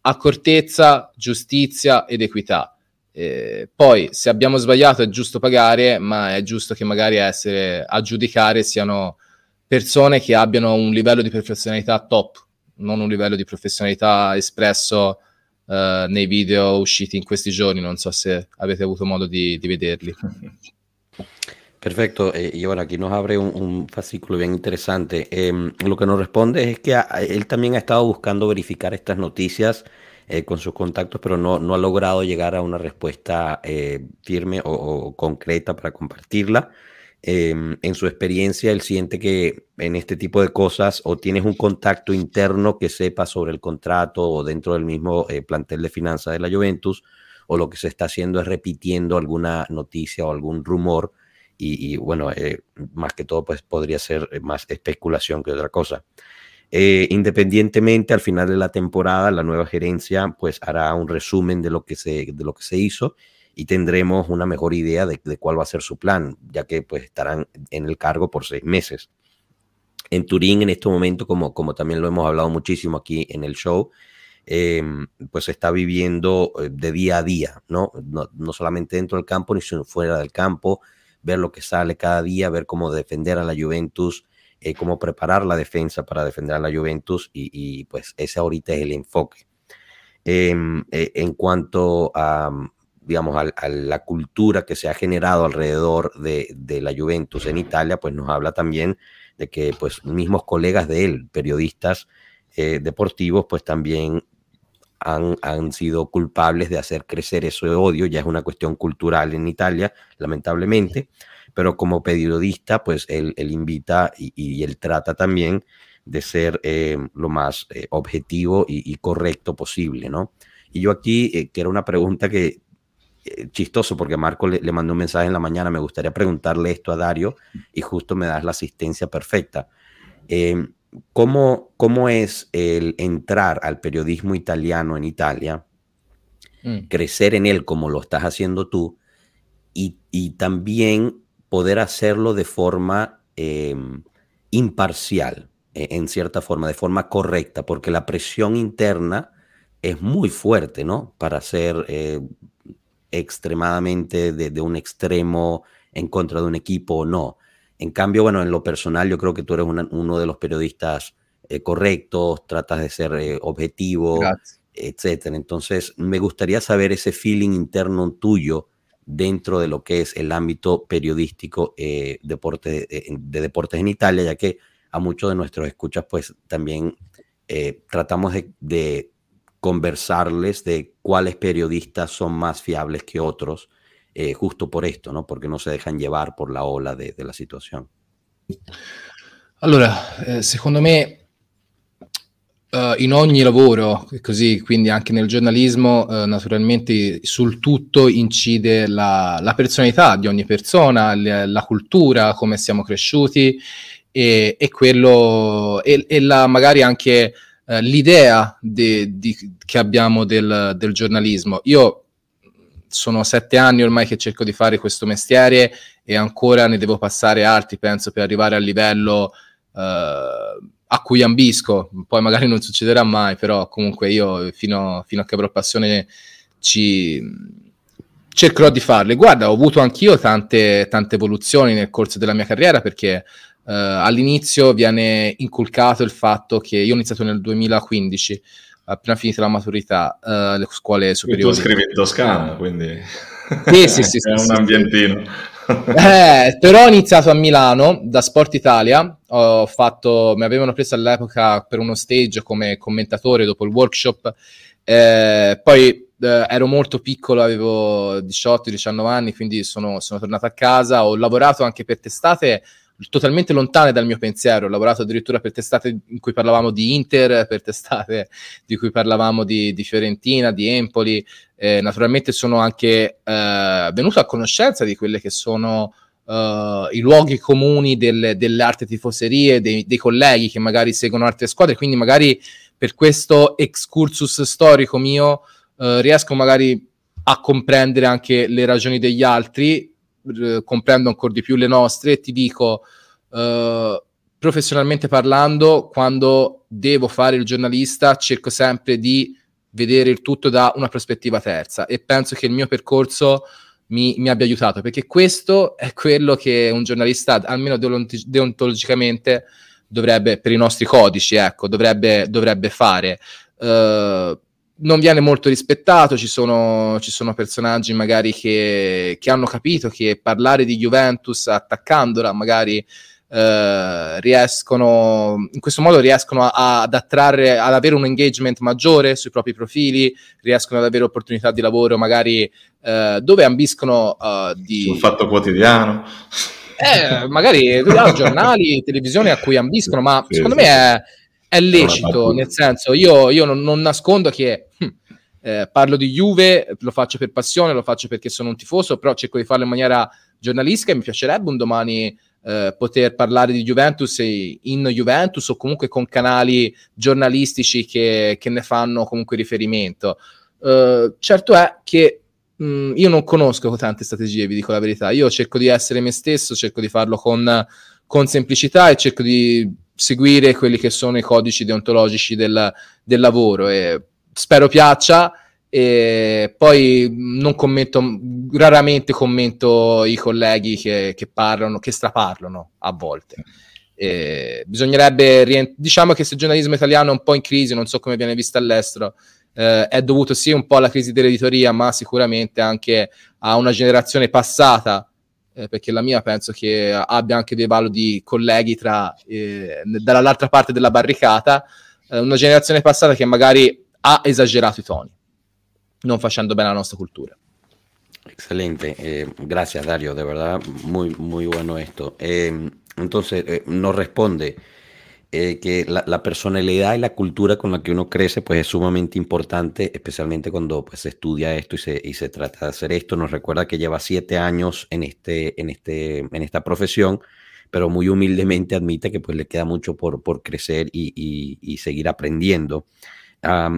accortezza, giustizia ed equità. Eh, poi, se abbiamo sbagliato, è giusto pagare, ma è giusto che magari essere a giudicare siano persone che abbiano un livello di professionalità top, non un livello di professionalità espresso uh, nei video usciti in questi giorni. Non so se avete avuto modo di, di vederli. Perfecto, eh, y bueno, aquí nos abre un, un fascículo bien interesante. Eh, lo que nos responde es que a, él también ha estado buscando verificar estas noticias eh, con sus contactos, pero no, no, ha logrado llegar a una respuesta eh, firme o, concreta para compartirla. Em, en su experiencia, él siente que en este tipo de cosas o tienes un contacto interno que sepa sobre el contrato o dentro del mismo eh, plantel de finanzas de la Juventus, o lo que se está haciendo es repitiendo alguna noticia o algún rumor y, bueno, eh, más que todo, pues podría ser eh, más especulación que otra cosa. Independientemente, al final de la temporada, la nueva gerencia pues hará un resumen de lo que se, de lo que se hizo y tendremos una mejor idea de, cuál va a ser su plan, ya que pues estarán en el cargo por seis meses. En Turín, en este momento, como, como también lo hemos hablado muchísimo aquí en el show, eh, pues está viviendo eh, de día a día, ¿no? ¿no? No solamente dentro del campo, ni fuera del campo, ver lo que sale cada día, ver cómo defender a la Juventus, eh, cómo preparar la defensa para defender a la Juventus y, pues ese ahorita es el enfoque. Eh, eh, en cuanto a, digamos, a, a, la cultura que se ha generado alrededor de, de, la Juventus en Italia, pues nos habla también de que pues mismos colegas de él, periodistas eh, deportivos, pues también han, han, sido culpables de hacer crecer ese odio, ya es una cuestión cultural en Italia, lamentablemente, pero como periodista, pues él, él invita y, y, él trata también de ser eh, lo más eh, objetivo y, y, correcto posible, ¿no? Y yo aquí, que era una pregunta que, chistoso, porque Marco le, le, mandó un mensaje en la mañana, me gustaría preguntarle esto a Dario y justo me das la asistencia perfecta. Eh, ¿Cómo, ¿Cómo es el entrar al periodismo italiano en Italia, mm. crecer en él como lo estás haciendo tú, y, y también poder hacerlo de forma eh, imparcial, eh, en cierta forma, de forma correcta, porque la presión interna es muy fuerte, ¿no? Para ser eh, extremadamente de, de, un extremo en contra de un equipo o no. En cambio, bueno, en lo personal yo creo que tú eres una, uno de los periodistas eh, correctos, tratas de ser eh, objetivo, Gracias. etcétera. Entonces, me gustaría saber ese feeling interno tuyo dentro de lo que es el ámbito periodístico eh, deporte, de, de, deportes en Italia, ya que a muchos de nuestros escuchas, pues también tratamos de, de, conversarles de cuáles periodistas son más fiables que otros eh, justo por esto, ¿no? Porque no se dejan llevar por la ola de, de la situazione. Allora, eh, secondo me Uh, in ogni lavoro, così quindi anche nel giornalismo, uh, naturalmente sul tutto incide la, la personalità di ogni persona, le, la cultura, come siamo cresciuti e, e quello e, e la, magari anche uh, l'idea de, di, che abbiamo del, del, giornalismo. Io sono sette anni ormai che cerco di fare questo mestiere e ancora ne devo passare altri, penso, per arrivare al livello a cui ambisco, poi magari non succederà mai, però comunque io fino, fino a che avrò passione ci cercherò di farle. Guarda, ho avuto anch'io tante, tante evoluzioni nel corso della mia carriera perché uh, all'inizio viene inculcato il fatto che io ho iniziato nel 2015, appena finita la maturità, uh, le scuole superiori. tu scrivi in Toscana, quindi sì, sì, sì, (laughs) è un ambientino. Eh, però ho iniziato a Milano da Sport Italia, ho fatto, mi avevano preso all'epoca per uno stage come commentatore dopo il workshop, eh, poi eh, ero molto piccolo, avevo 18-19 anni, quindi sono, sono tornato a casa, ho lavorato anche per testate totalmente lontane dal mio pensiero. Ho lavorato addirittura per testate in cui parlavamo di Inter, per testate di cui parlavamo di, di Fiorentina, di Empoli. Eh, naturalmente sono anche eh, venuto a conoscenza di quelle che sono uh, i luoghi comuni del, delle altre tifoserie, dei, dei, colleghi che magari seguono altre squadre, quindi magari per questo excursus storico mio uh, riesco magari a comprendere anche le ragioni degli altri comprendo ancora di più le nostre ti dico, eh, professionalmente parlando, quando devo fare il giornalista, cerco sempre di vedere il tutto da una prospettiva terza e penso che il mio percorso mi, mi abbia aiutato perché questo è quello che un giornalista, almeno deontologicamente, dovrebbe, per i nostri codici, ecco, dovrebbe, dovrebbe fare. Uh, non viene molto rispettato, ci sono, ci sono personaggi magari che, che, hanno capito che parlare di Juventus attaccandola magari eh, riescono, in questo modo riescono a, a, ad attrarre, ad avere un engagement maggiore sui propri profili, riescono ad avere opportunità di lavoro magari eh, dove ambiscono uh, di... Sul fatto quotidiano. Eh, magari giornali, (laughs) televisioni a cui ambiscono, ma sì, secondo sì. me è è lecito, nel senso, io, io non, non, nascondo che hm, eh, parlo di Juve, lo faccio per passione, lo faccio perché sono un tifoso, però cerco di farlo in maniera giornalistica e mi piacerebbe un domani eh, poter parlare di Juventus in Juventus o comunque con canali giornalistici che, che ne fanno comunque riferimento. Uh, certo è che mh, hm, io non conosco tante strategie, vi dico la verità. Io cerco di essere me stesso, cerco di farlo con, con semplicità e cerco di seguire quelli che sono i codici deontologici del, del lavoro e spero piaccia e poi non commento raramente commento i colleghi che, che parlano che straparlano a volte. E bisognerebbe rient- diciamo che se il giornalismo italiano è un po' in crisi non so come viene visto all'estero eh, è dovuto sì un po' alla crisi dell'editoria ma sicuramente anche a una generazione passata eh, perché la mia penso che abbia anche dei validi colleghi tra, eh, dall'altra parte della barricata, eh, una generazione passata che magari ha esagerato i toni, non facendo bene alla nostra cultura. Excelente, eh, gracias Dario, de verdad muy, muy bueno esto. Entonces, eh, nos responde Eh, que la, personalidad y la cultura con la que uno crece pues es sumamente importante, especialmente cuando pues, se estudia esto y se, y se trata de hacer esto. Nos recuerda que lleva siete años en, este, en, este, en esta profesión, pero muy humildemente admite que pues le queda mucho por, por crecer y, y, seguir aprendiendo.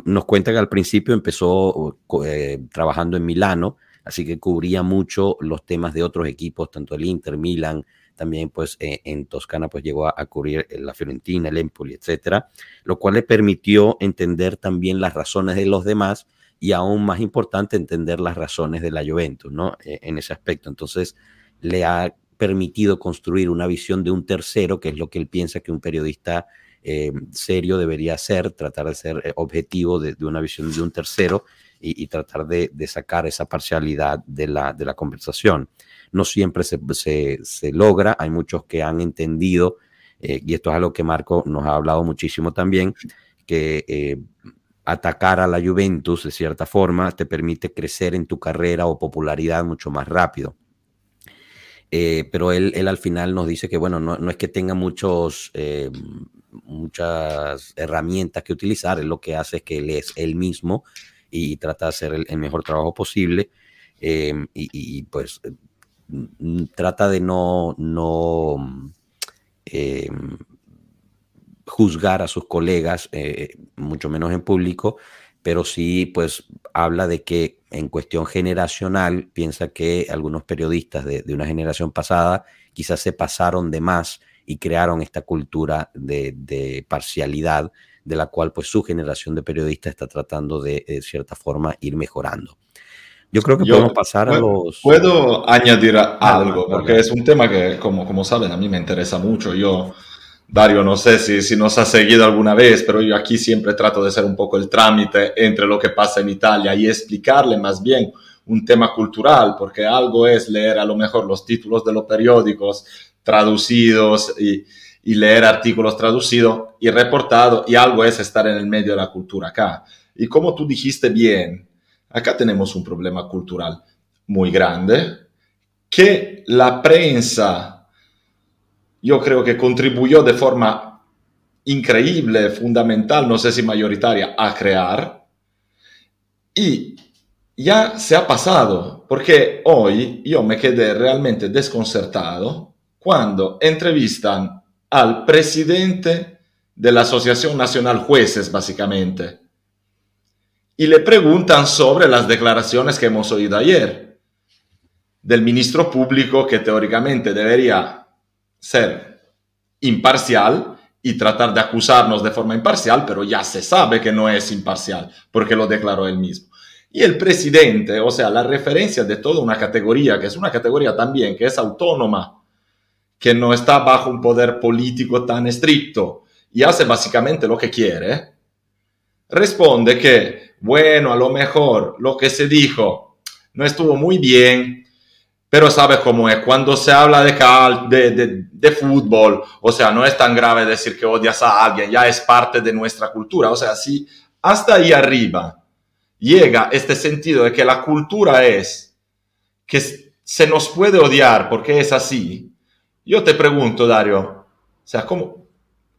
nos cuenta que al principio empezó eh, trabajando en Milano, así que cubría mucho los temas de otros equipos, tanto el Inter, Milan, también pues eh, en Toscana pues llegó a, cubrir eh, la Fiorentina, el Empoli, etcétera, lo cual le permitió entender también las razones de los demás y aún más importante entender las razones de la Juventus, ¿no? Eh, en ese aspecto. Entonces le ha permitido construir una visión de un tercero, que es lo que él piensa que un periodista serio debería ser, tratar de ser objetivo de, una visión de un tercero y, tratar de, sacar esa parcialidad de la conversación no siempre se, se, logra, hay muchos que han entendido, eh, y esto es algo que Marco nos ha hablado muchísimo también, que eh, atacar a la Juventus de cierta forma te permite crecer en tu carrera o popularidad mucho más rápido. Eh, pero él, él, al final nos dice que, bueno, no, no es que tenga muchos muchas herramientas que utilizar, lo que hace es que él es él mismo y, trata de hacer el, mejor trabajo posible y, pues trata de no, no em, juzgar a sus colegas, eh, mucho menos en público, pero sí pues habla de que en cuestión generacional piensa que algunos periodistas de, una generación pasada quizás se pasaron de más y crearon esta cultura de, parcialidad de la cual pues su generación de periodistas está tratando de, de cierta forma ir mejorando. Yo creo que podemos pasar a los... Puedo añadir algo, porque es un tema que, como, como saben, a mí me interesa mucho. Yo Dario, no sé si, si, nos ha seguido alguna vez, pero yo aquí siempre trato de ser un poco el trámite entre lo que pasa en Italia y explicarle más bien un tema cultural, porque algo es leer a lo mejor los títulos de los periódicos traducidos y, y leer artículos traducidos y reportados, y algo es estar en el medio de la cultura acá. Y como tú dijiste bien, acá tenemos un problema cultural muy grande, que la prensa yo creo que contribuyó de forma increíble, fundamental, no sé si mayoritaria, a crear. Y ya se ha pasado, porque hoy yo me quedé realmente desconcertado cuando entrevistan al presidente de la Asociación Nacional Jueces, básicamente, y le preguntan sobre las declaraciones que hemos oído ayer del ministro público que teóricamente debería ser imparcial y tratar de acusarnos de forma imparcial, pero ya se sabe que no es imparcial, porque lo declaró él mismo. Y el presidente, o sea, la referencia de toda una categoría, que es una categoría también que es autónoma, que no está bajo un poder político tan estricto y hace básicamente lo que quiere, responde que, bueno, a lo mejor lo que se dijo no estuvo muy bien, pero sabes cómo es, cuando se habla de, cal, de, de, fútbol, o sea, no es tan grave decir que odias a alguien, ya es parte de nuestra cultura, o sea, si hasta ahí arriba llega este sentido de que la cultura es que se nos puede odiar porque es así, yo te pregunto, Dario, o sea, ¿cómo,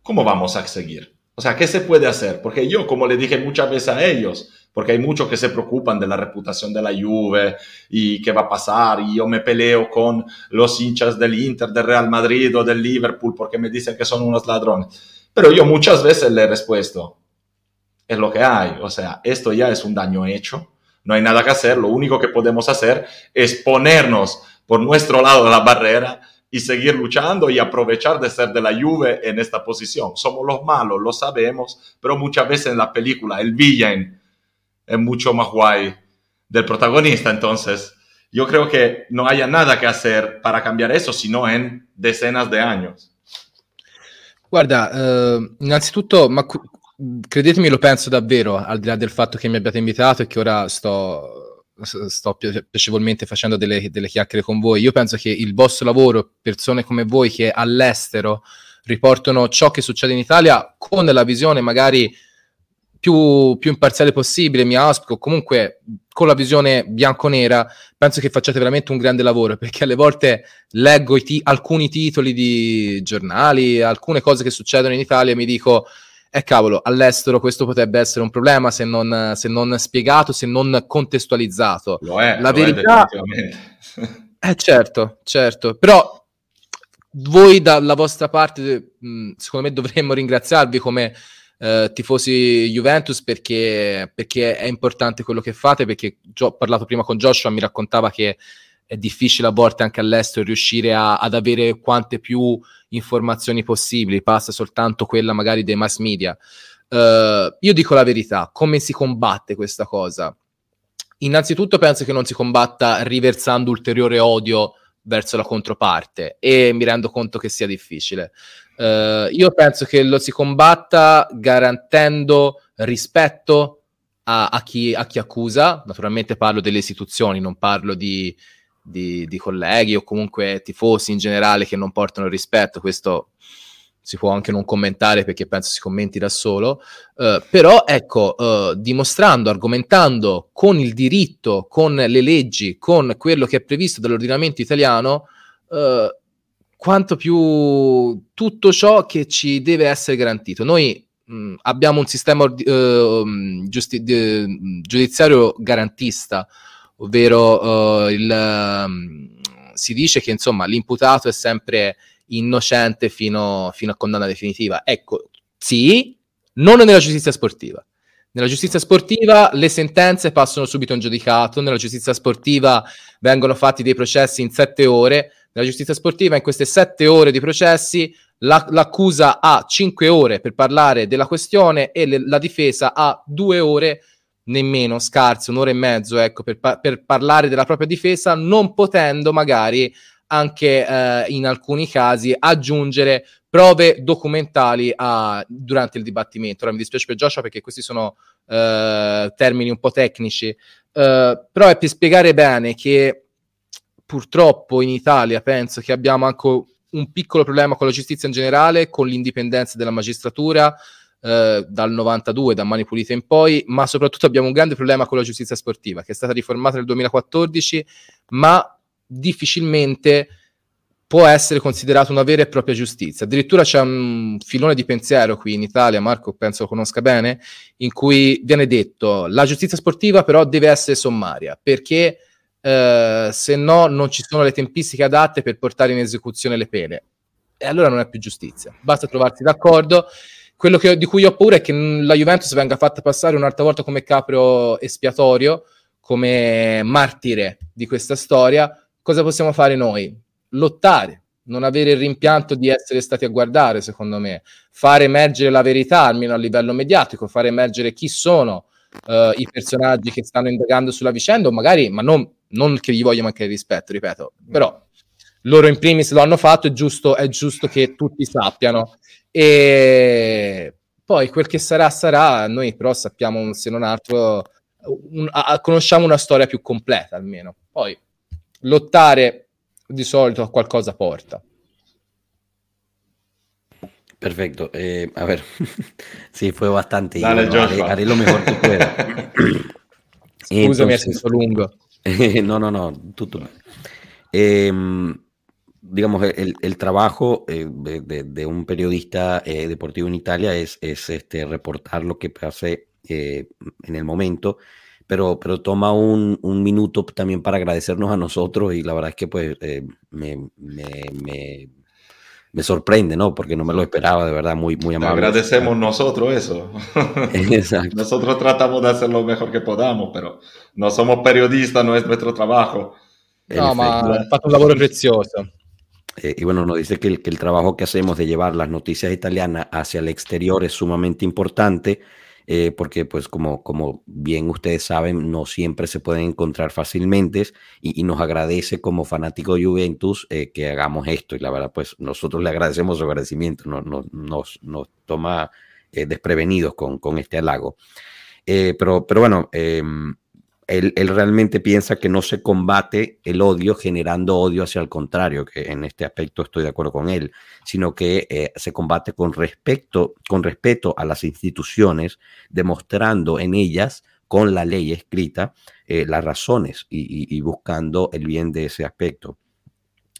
cómo vamos a seguir? O sea, ¿qué se puede hacer? Porque yo, como le dije muchas veces a ellos, porque hay muchos que se preocupan de la reputación de la Juve y qué va a pasar, y yo me peleo con los hinchas del Inter, del Real Madrid o del Liverpool porque me dicen que son unos ladrones. Pero yo muchas veces le he respuesto, es lo que hay, o sea, esto ya es un daño hecho, no hay nada que hacer, lo único que podemos hacer es ponernos por nuestro lado de la barrera y seguir luchando y aprovechar de ser de la Juve en esta posición. Somos los malos, lo sabemos, pero muchas veces en la película el villain es mucho más guay del protagonista. Entonces, yo creo que no haya nada que hacer para cambiare eso, sino en decenas de años. Guarda, eh, innanzitutto, ma credetemi, lo penso davvero, al di là del fatto che mi abbiate invitato e che ora sto, sto piacevolmente facendo delle, delle chiacchiere con voi. Io penso che il vostro lavoro, persone come voi che all'estero riportano ciò che succede in Italia con la visione magari più, più imparziale possibile, mi auspico, comunque con la visione bianco-nera, penso che facciate veramente un grande lavoro, perché alle volte leggo ti- alcuni titoli di giornali, alcune cose che succedono in Italia e mi dico, eh cavolo, all'estero questo potrebbe essere un problema se non, se non spiegato, se non contestualizzato. Lo è, la lo verità... È (laughs) eh certo, certo, però voi dalla vostra parte, secondo me dovremmo ringraziarvi come eh, tifosi Juventus perché, perché, è importante quello che fate, perché ho parlato prima con Joshua, mi raccontava che è difficile a volte anche all'estero riuscire a, ad avere quante più informazioni possibili, passa soltanto quella magari dei mass media. Uh, io dico la verità, come si combatte questa cosa? Innanzitutto penso che non si combatta riversando ulteriore odio verso la controparte e mi rendo conto che sia difficile. Uh, io penso che lo si combatta garantendo rispetto a, a, chi, a, chi, accusa, naturalmente parlo delle istituzioni, non parlo di, di, di, colleghi o comunque tifosi in generale che non portano rispetto, questo si può anche non commentare perché penso si commenti da solo, uh, però ecco, uh, dimostrando, argomentando con il diritto, con le leggi, con quello che è previsto dall'ordinamento italiano, quanto più tutto ciò che ci deve essere garantito. Noi mh, abbiamo un sistema uh, giusti- di, giudiziario garantista, ovvero uh, il, um, si dice che insomma l'imputato è sempre innocente fino, fino a condanna definitiva. Ecco, sì, non nella giustizia sportiva. Nella giustizia sportiva le sentenze passano subito in giudicato, nella giustizia sportiva vengono fatti dei processi in sette ore, nella giustizia sportiva in queste sette ore di processi la, l'accusa ha cinque ore per parlare della questione e le, la difesa ha due ore, nemmeno scarse, un'ora e mezzo ecco, per, per parlare della propria difesa, non potendo magari anche eh, in alcuni casi aggiungere prove documentali a, durante il dibattimento. Ora mi dispiace per Joshua perché questi sono eh, termini un po' tecnici, eh, però è per spiegare bene che purtroppo in Italia penso che abbiamo anche un piccolo problema con la giustizia in generale, con l'indipendenza della magistratura. Uh, dal 92, da Mani Pulite in poi, ma soprattutto abbiamo un grande problema con la giustizia sportiva, che è stata riformata nel 2014, ma difficilmente può essere considerata una vera e propria giustizia. Addirittura c'è un filone di pensiero qui in Italia, Marco penso lo conosca bene, in cui viene detto la giustizia sportiva però deve essere sommaria, perché eh, se no non ci sono le tempistiche adatte per portare in esecuzione le pene. E allora non è più giustizia, basta trovarsi d'accordo. Quello che, di cui ho paura è che la Juventus venga fatta passare un'altra volta come capro espiatorio, come martire di questa storia, cosa possiamo fare noi? Lottare, non avere il rimpianto di essere stati a guardare, secondo me, fare emergere la verità, almeno a livello mediatico, fare emergere chi sono uh, i personaggi che stanno indagando sulla vicenda, magari, ma non, non che gli voglio mancare rispetto, ripeto, però loro in primis lo hanno fatto, è giusto, è giusto che tutti sappiano. E poi quel che sarà, sarà, noi però sappiamo, se non altro, un, a, conosciamo una storia più completa almeno. Poi lottare di solito a qualcosa porta. Perfecto. Eh, a ver, (laughs) sí, fue bastante. Dale, bueno, haré, haré, lo mejor que pueda. Scusami, Entonces, è lungo. Eh, (laughs) no, no, no, tutto bene. Eh, digamos, el, el trabajo eh, de, de, un periodista eh, deportivo en Italia es, es este, reportar lo que pasa eh, en el momento pero, pero toma un, un, minuto también para agradecernos a nosotros y la verdad es que pues eh, me, me, me, me, sorprende, ¿no? Porque no me lo esperaba, de verdad, muy, muy amable. agradecemos nosotros eso. (laughs) Exacto. nosotros tratamos de hacer lo mejor que podamos, pero no somos periodistas, no es nuestro trabajo. No, ma ha fatto un lavoro prezioso. Eh, y bueno, nos dice que el, que el trabajo que hacemos de llevar las noticias italianas hacia el exterior es sumamente importante eh, porque pues como, como bien ustedes saben, no siempre se pueden encontrar fácilmente y, y nos agradece como fanático de Juventus eh, que hagamos esto y la verdad pues nosotros le agradecemos su agradecimiento, no, no, nos, nos toma eh, desprevenidos con, con este halago. Eh, pero, pero bueno, em, él, realmente piensa que no se combate el odio generando odio hacia el contrario, que en este aspecto estoy de acuerdo con él, sino que eh, se combate con respeto, con respeto a las instituciones, demostrando en ellas con la ley escrita eh, las razones y, buscando el bien de ese aspecto.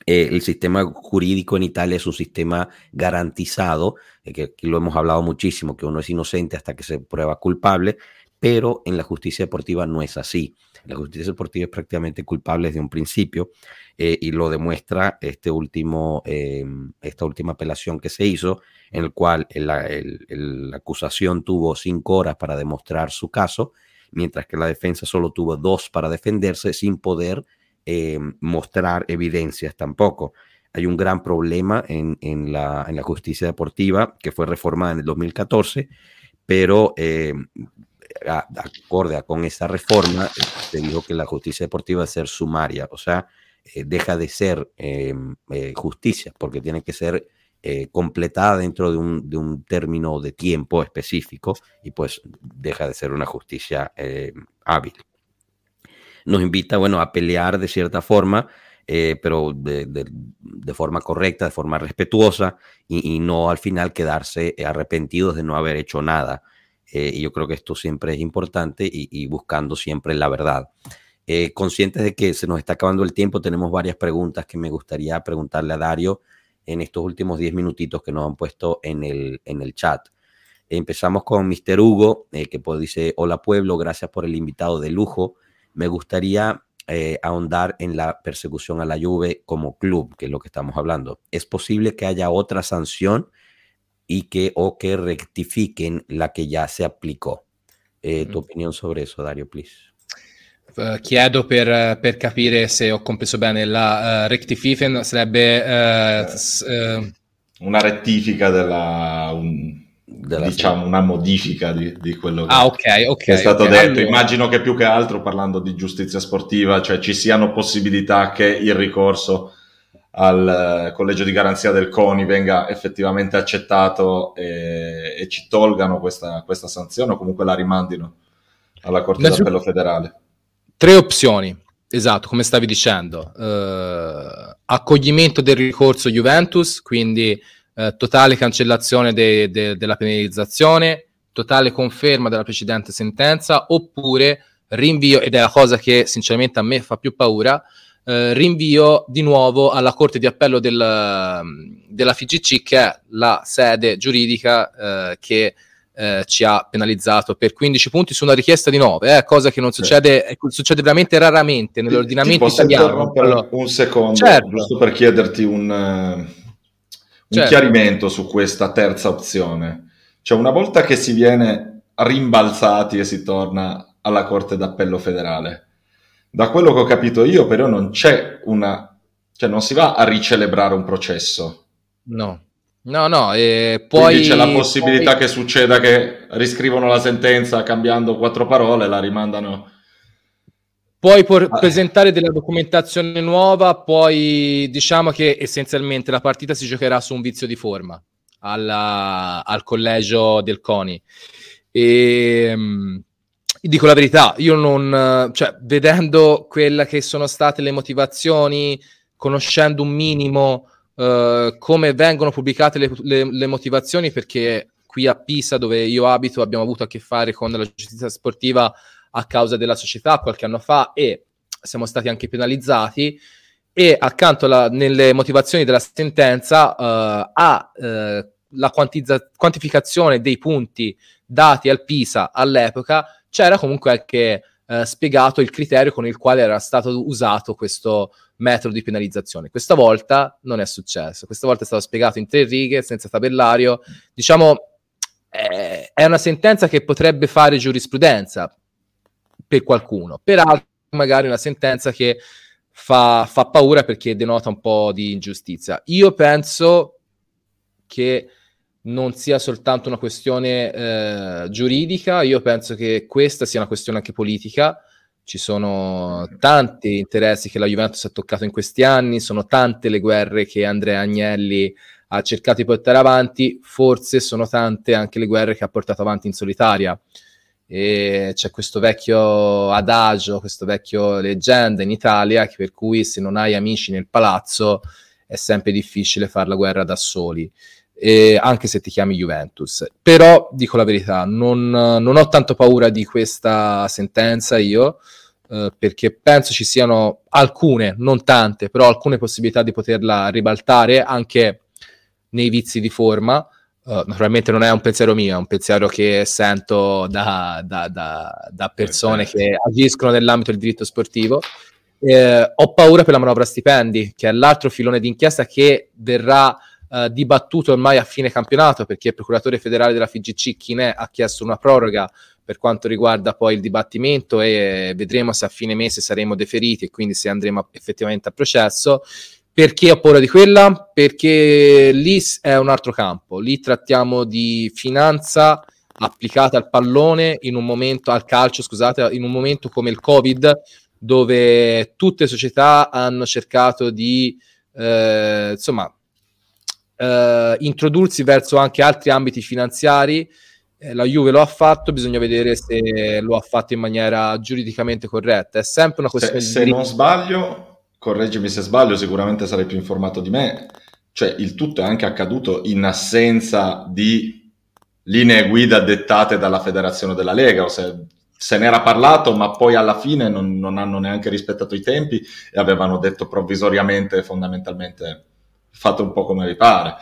Eh, el sistema jurídico en Italia es un sistema garantizado, que, que lo hemos hablado muchísimo, que uno es inocente hasta que se prueba culpable, pero en la justicia deportiva no es así. La justicia deportiva es prácticamente culpable desde un principio eh, y lo demuestra este último, eh, esta última apelación que se hizo, en el cual la acusación tuvo cinco horas para demostrar su caso, mientras que la defensa solo tuvo dos para defenderse sin poder eh, mostrar evidencias tampoco. Hay un gran problema en, la, justicia deportiva que fue reformada en el 2014, pero a, acorde a, con esa reforma, se dijo que la justicia deportiva debe ser sumaria, o sea, eh, deja de ser eh, eh, justicia, porque tiene que ser eh, completada dentro de un, de un, término de tiempo específico y pues deja de ser una justicia eh, hábil. Nos invita, bueno, a pelear de cierta forma, pero de, de, forma correcta, de forma respetuosa y no al final quedarse arrepentidos de no haber hecho nada. Eh, y yo creo que esto siempre es importante y, y buscando siempre la verdad. Eh, conscientes de que se nos está acabando el tiempo, tenemos varias preguntas que me gustaría preguntarle a Dario en estos últimos 10 minutitos que nos han puesto en el, en el chat. Empezamos con Mr. Hugo, eh, que pues dice, hola pueblo, gracias por el invitado de lujo. Me gustaría eh, ahondar en la persecución a la Juve como club, que es lo que estamos hablando. ¿Es posible que haya otra sanción y que o que rectifiquen la que ya se aplicó? Eh, tu opinione sobre eso, Dario, please. Uh, chiedo per, per, capire se ho compreso bene, la uh, rectififen sarebbe uh, una rettifica della, un, della diciamo una modifica di, di quello che, ah, okay, okay, è stato okay. detto. Allora... Immagino che più che altro parlando di giustizia sportiva, cioè ci siano possibilità che il ricorso al eh, collegio di garanzia del CONI venga effettivamente accettato e, e ci tolgano questa, questa, sanzione o comunque la rimandino alla Corte d'Appello federale? Tre opzioni, esatto, come stavi dicendo. Uh, accoglimento del ricorso Juventus, quindi uh, totale cancellazione de, de, della penalizzazione, totale conferma della precedente sentenza, oppure rinvio, ed è la cosa che sinceramente a me fa più paura, eh, rinvio di nuovo alla Corte di Appello del, della FIGC, che è la sede giuridica eh, che eh, ci ha penalizzato per 15 punti su una richiesta di 9, eh, cosa che non succede, eh, succede veramente raramente nell'ordinamento ti, ti italiano. Quello... Un secondo, certo. giusto per chiederti un, uh, un certo. chiarimento su questa terza opzione. Cioè, una volta che si viene rimbalzati e si torna alla Corte d'Appello federale, da quello che ho capito io, però, non c'è una. cioè, non si va a ricelebrare un processo. No. No, no, e poi... Quindi c'è la possibilità poi... che succeda che riscrivono la sentenza cambiando quattro parole la rimandano... Puoi por- ah. presentare della documentazione nuova, poi diciamo che essenzialmente la partita si giocherà su un vizio di forma alla, al collegio del CONI. E, ehm, dico la verità, io non, cioè, vedendo quelle che sono state le motivazioni, conoscendo un minimo uh, come vengono pubblicate le, le, le, motivazioni, perché qui a Pisa, dove io abito, abbiamo avuto a che fare con la giustizia sportiva a causa della società qualche anno fa e siamo stati anche penalizzati. E accanto alla, nelle motivazioni della sentenza uh, a uh, la quantizza- quantificazione dei punti dati al Pisa all'epoca c'era comunque anche eh, spiegato il criterio con il quale era stato usato questo metodo di penalizzazione. Questa volta non è successo, questa volta è stato spiegato in tre righe, senza tabellario. Diciamo, eh, è una sentenza che potrebbe fare giurisprudenza per qualcuno, per altri magari una sentenza che fa, fa paura perché denota un po' di ingiustizia. Io penso che non sia soltanto una questione eh, giuridica, io penso che questa sia una questione anche politica. Ci sono tanti interessi che la Juventus ha toccato in questi anni, sono tante le guerre che Andrea Agnelli ha cercato di portare avanti, forse sono tante anche le guerre che ha portato avanti in solitaria. E c'è questo vecchio adagio, questo vecchio leggenda in Italia, per cui se non hai amici nel palazzo è sempre difficile fare la guerra da soli eh, anche se ti chiami Juventus. Però dico la verità, non, non ho tanto paura di questa sentenza io, eh, perché penso ci siano alcune, non tante, però alcune possibilità di poterla ribaltare anche nei vizi di forma. Uh, naturalmente non è un pensiero mio, è un pensiero che sento da, da, da, da persone che agiscono nell'ambito del diritto sportivo. Eh, ho paura per la manovra stipendi, che è l'altro filone d'inchiesta che verrà eh, dibattuto ormai a fine campionato perché il procuratore federale della FIGC Chinè ha chiesto una proroga per quanto riguarda poi il dibattimento e vedremo se a fine mese saremo deferiti e quindi se andremo effettivamente a processo. Perché ho paura di quella? Perché lì è un altro campo, lì trattiamo di finanza applicata al pallone in un momento, al calcio, scusate, in un momento come il Covid, dove tutte le società hanno cercato di, eh, insomma, eh, introdursi verso anche altri ambiti finanziari. Eh, la Juve lo ha fatto, bisogna vedere se lo ha fatto in maniera giuridicamente corretta. È sempre una questione se, di... Se non sbaglio, correggimi se sbaglio, sicuramente sarai più informato di me, cioè il tutto è anche accaduto in assenza di linee guida dettate dalla federazione della Lega, o se, se n'era parlato, ma poi alla fine non, non, hanno neanche rispettato i tempi e avevano detto provvisoriamente fondamentalmente fate un po' come vi pare.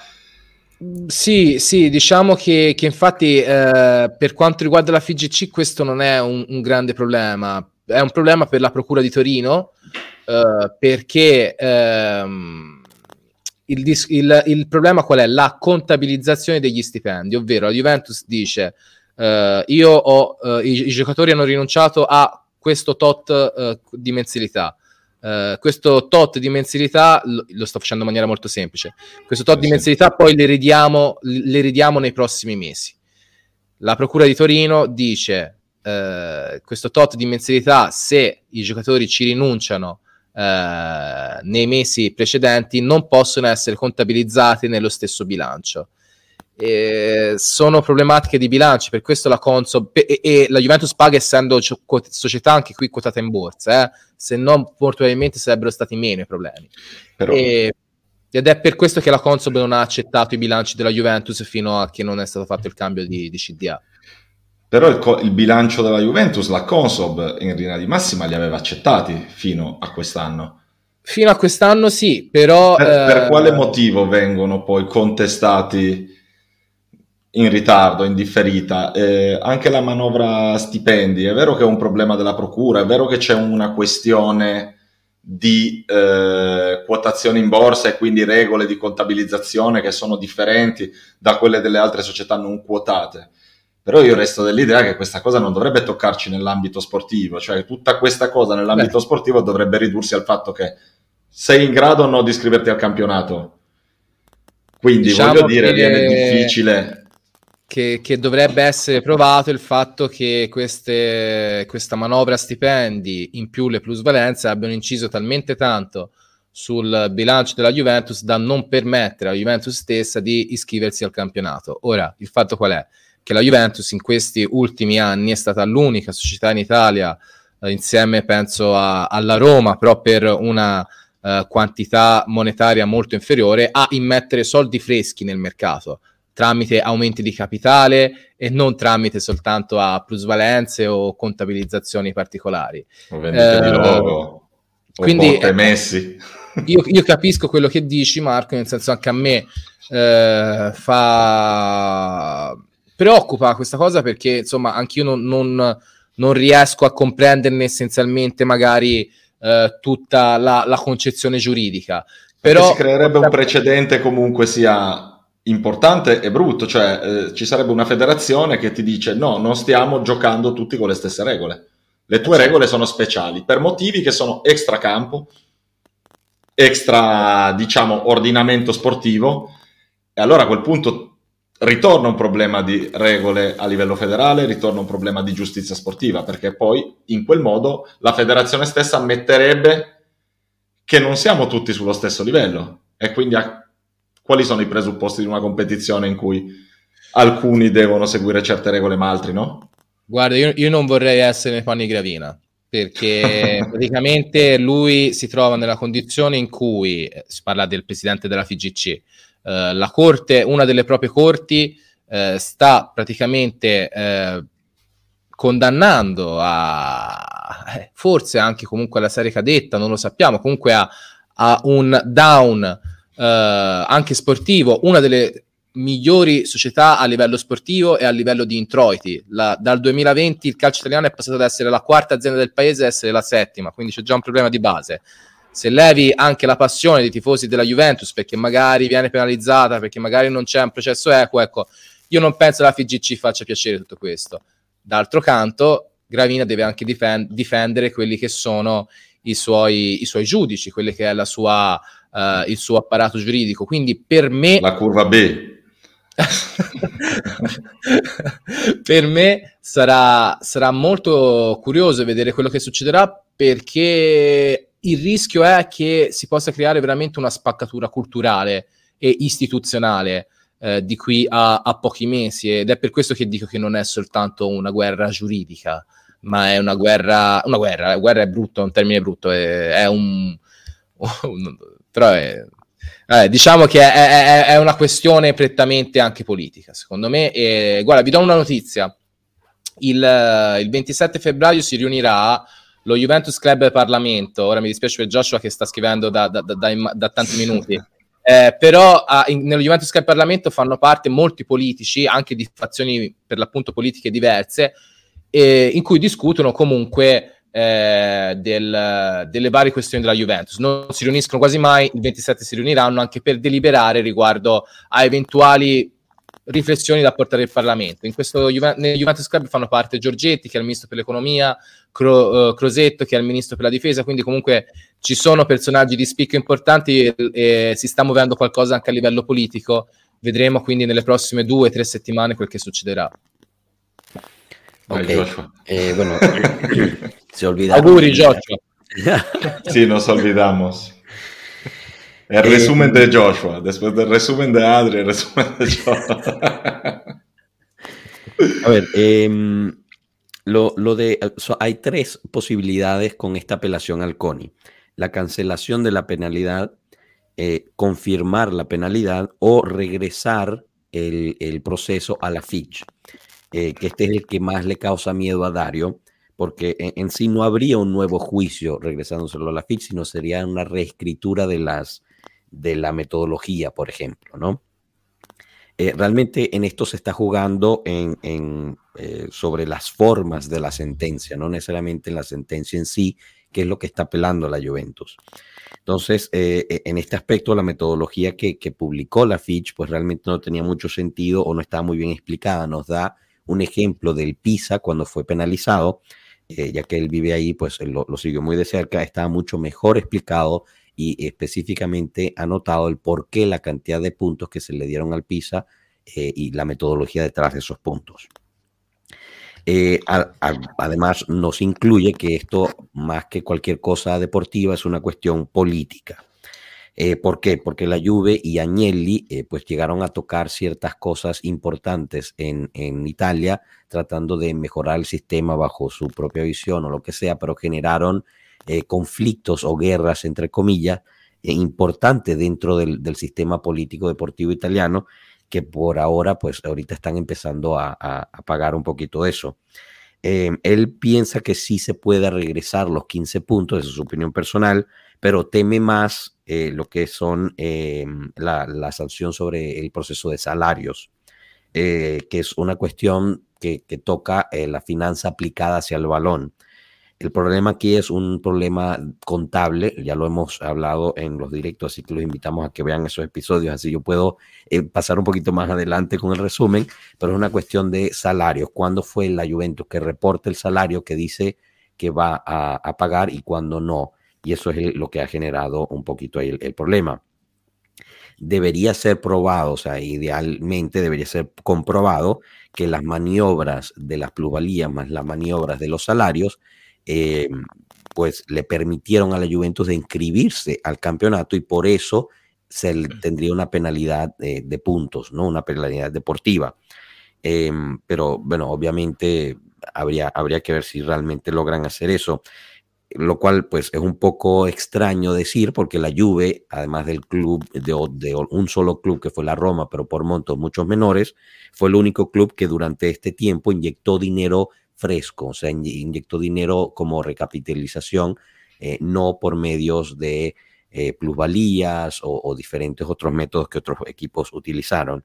Sì, sì, diciamo che, che infatti eh, per quanto riguarda la FIGC questo non è un, un, grande problema, è un problema per la Procura di Torino eh, perché ehm, il, il, il, problema qual è? La contabilizzazione degli stipendi, ovvero la Juventus dice eh, io ho, eh, i, i, giocatori hanno rinunciato a questo tot eh, di mensilità. Uh, questo tot di mensilità lo, lo, sto facendo in maniera molto semplice. Questo tot di mensilità poi le ridiamo, le ridiamo nei prossimi mesi. La Procura di Torino dice uh, questo tot di mensilità se i giocatori ci rinunciano uh, nei mesi precedenti non possono essere contabilizzati nello stesso bilancio. E sono problematiche di bilancio, per questo la Consob e, e la Juventus paga essendo società anche qui quotata in borsa, eh? se no molto probabilmente sarebbero stati meno i problemi. Però... E, ed è per questo che la Consob non ha accettato i bilanci della Juventus fino a che non è stato fatto il cambio di, di CDA. Però il, co- il, bilancio della Juventus, la Consob in linea di massima li aveva accettati fino a quest'anno. Fino a quest'anno sì, però... Per, eh... per quale motivo vengono poi contestati in ritardo, in differita. Eh, anche la manovra stipendi, è vero che è un problema della procura, è vero che c'è una questione di eh, quotazione in borsa e quindi regole di contabilizzazione che sono differenti da quelle delle altre società non quotate. Però io resto dell'idea che questa cosa non dovrebbe toccarci nell'ambito sportivo, cioè tutta questa cosa nell'ambito Beh. sportivo dovrebbe ridursi al fatto che sei in grado o no di iscriverti al campionato. Quindi diciamo voglio dire, che... viene difficile che, che, dovrebbe essere provato il fatto che queste, questa manovra stipendi in più le plusvalenze abbiano inciso talmente tanto sul bilancio della Juventus da non permettere alla Juventus stessa di iscriversi al campionato. Ora, il fatto qual è? Che la Juventus in questi ultimi anni è stata l'unica società in Italia, eh, insieme penso a, alla Roma, però per una eh, quantità monetaria molto inferiore, a immettere soldi freschi nel mercato tramite aumenti di capitale e non tramite soltanto a plusvalenze o contabilizzazioni particolari. O vendite eh, di logo, quindi, emessi. Io, io, capisco quello che dici Marco, nel senso anche a me eh, fa... preoccupa questa cosa perché insomma anch'io non, non, non riesco a comprenderne essenzialmente magari eh, tutta la, la, concezione giuridica. Però si creerebbe un precedente comunque sia importante e brutto, cioè eh, ci sarebbe una federazione che ti dice no, non stiamo giocando tutti con le stesse regole. Le tue regole sono speciali per motivi che sono extra campo, extra, diciamo, ordinamento sportivo e allora a quel punto ritorna un problema di regole a livello federale, ritorna un problema di giustizia sportiva, perché poi in quel modo la federazione stessa ammetterebbe che non siamo tutti sullo stesso livello e quindi a quali sono i presupposti di una competizione in cui alcuni devono seguire certe regole ma altri no? Guarda, io, io non vorrei essere nei panni Gravina, perché (laughs) praticamente lui si trova nella condizione in cui, eh, si parla del presidente della FIGC, eh, la corte, una delle proprie corti, eh, sta praticamente eh, condannando a, eh, forse anche comunque alla serie cadetta, non lo sappiamo, comunque a, a un down eh, anche sportivo, una delle migliori società a livello sportivo e a livello di introiti. La, dal 2020 il calcio italiano è passato da essere la quarta azienda del paese a essere la settima, quindi c'è già un problema di base. Se levi anche la passione dei tifosi della Juventus perché magari viene penalizzata, perché magari non c'è un processo equo, ecco, io non penso la FIGC faccia piacere tutto questo. D'altro canto, Gravina deve anche difend- difendere quelli che sono i suoi, i suoi giudici, quelli che è la sua uh, il suo apparato giuridico. Quindi per me... La curva B. (laughs) per me sarà, sarà molto curioso vedere quello che succederà perché il rischio è che si possa creare veramente una spaccatura culturale e istituzionale eh, di qui a, a, pochi mesi ed è per questo che dico che non è soltanto una guerra giuridica ma è una guerra una guerra, la guerra è brutto, è un termine brutto è, è un, (laughs) un, però è, eh, diciamo che è, è, è, una questione prettamente anche politica, secondo me. E, guarda, vi do una notizia. Il, il 27 febbraio si riunirà lo Juventus Club Parlamento. Ora mi dispiace per Joshua che sta scrivendo da, da, da, da tanti minuti. (laughs) Eh, però ah, in, nello Juventus Club Parlamento fanno parte molti politici, anche di fazioni per l'appunto politiche diverse, eh, in cui discutono comunque eh, del, delle varie questioni della Juventus. Non si riuniscono quasi mai, il 27 si riuniranno anche per deliberare riguardo a eventuali riflessioni da portare al Parlamento. In questo nel Juventus Club fanno parte Giorgetti, che è il ministro per l'economia, Cro, uh, Crosetto, che è il ministro per la difesa, quindi comunque ci sono personaggi di spicco importanti e, e si sta muovendo qualcosa anche a livello politico. Vedremo quindi nelle prossime due o tre settimane quel che succederà. Ok, eh, (laughs) bueno, se olvidaron. Auguri, Joshua. (laughs) sí, nos olvidamos. El resumen de Joshua, después del resumen de Adri, el resumen de Joshua. A ver, eh, lo, lo, de, so, hay tres posibilidades con esta apelación al CONI. La cancelación de la penalidad, eh, confirmar la penalidad o regresar el, el proceso a la FICH. Eh, que este es el que más le causa miedo a Dario, porque en, sí no habría un nuevo juicio regresándoselo a la FIC, sino sería una reescritura de, las, de la metodología, por ejemplo, ¿no? Eh, realmente en esto se está jugando en, eh, sobre las formas de la sentencia, no necesariamente en la sentencia en sí, que es lo que está apelando la Juventus. Entonces, en este aspecto, la metodología que, que, publicó la Fitch, pues realmente no tenía mucho sentido o no estaba muy bien explicada. Nos da un ejemplo del PISA cuando fue penalizado, eh, ya que él vive ahí, pues lo, lo, siguió muy de cerca, estaba mucho mejor explicado y específicamente anotado el por qué la cantidad de puntos que se le dieron al PISA eh, y la metodología detrás de esos puntos. Eh, además, nos incluye que esto, más que cualquier cosa deportiva, es una cuestión política. Eh, ¿Por qué? Porque la Juve y Agnelli eh, pues llegaron a tocar ciertas cosas importantes en, en, Italia, tratando de mejorar el sistema bajo su propia visión o lo que sea, pero generaron eh, conflictos o guerras, entre comillas, importantes dentro del, del, sistema político deportivo italiano, que por ahora, pues ahorita están empezando a, a, pagar un poquito eso. Él piensa que sí se puede regresar los 15 puntos, esa es su opinión personal, pero teme más eh, lo que son eh, la, sanción sobre el proceso de salarios, eh, que es una cuestión que, toca eh, la finanza aplicada hacia el balón. El problema aquí es un problema contable, ya lo hemos hablado en los directos, así que los invitamos a que vean esos episodios, así yo puedo pasar un poquito más adelante con el resumen, pero es una cuestión de salarios. ¿Cuándo fue la Juventus que reporta el salario que dice que va a pagar y cuándo no? Y eso es lo que ha generado un poquito ahí el, el, problema. Debería ser probado, o sea, idealmente debería ser comprobado que las maniobras de las plusvalías más las maniobras de los salarios, eh, pues le permitieron a la Juventus de inscribirse al campeonato y por eso se tendría una penalidad de, de puntos, ¿no? Una penalidad deportiva. Eh, pero bueno, obviamente habría, habría que ver si realmente logran hacer eso lo cual pues es un poco extraño decir porque la Juve, además del club, de, un solo club que fue la Roma, pero por montos muchos menores, fue el único club que durante este tiempo inyectó dinero fresco, o sea, inyectó dinero como recapitalización, eh, no por medios de eh, plusvalías o, diferentes otros métodos que otros equipos utilizaron.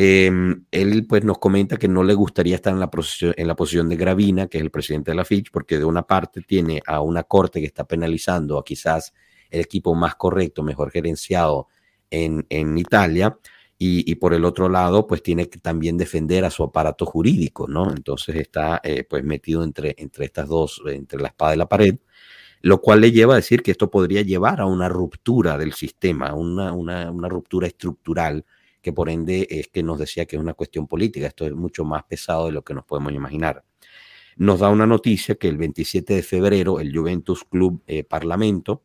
Eh, él pues nos comenta que no le gustaría estar en la, posición, en la posición de Gravina, que es el presidente de la Fitch, porque de una parte tiene a una corte que está penalizando a quizás el equipo más correcto, mejor gerenciado en, en Italia, y, y, por el otro lado, pues tiene que también defender a su aparato jurídico, ¿no? Entonces está eh, pues metido entre, entre estas dos, entre la espada y la pared, lo cual le lleva a decir que esto podría llevar a una ruptura del sistema, una, una, una ruptura estructural que por ende es que nos decía que es una cuestión política. Esto es mucho más pesado de lo que nos podemos imaginar. Nos da una noticia que el 27 de febrero el Juventus Club eh, Parlamento,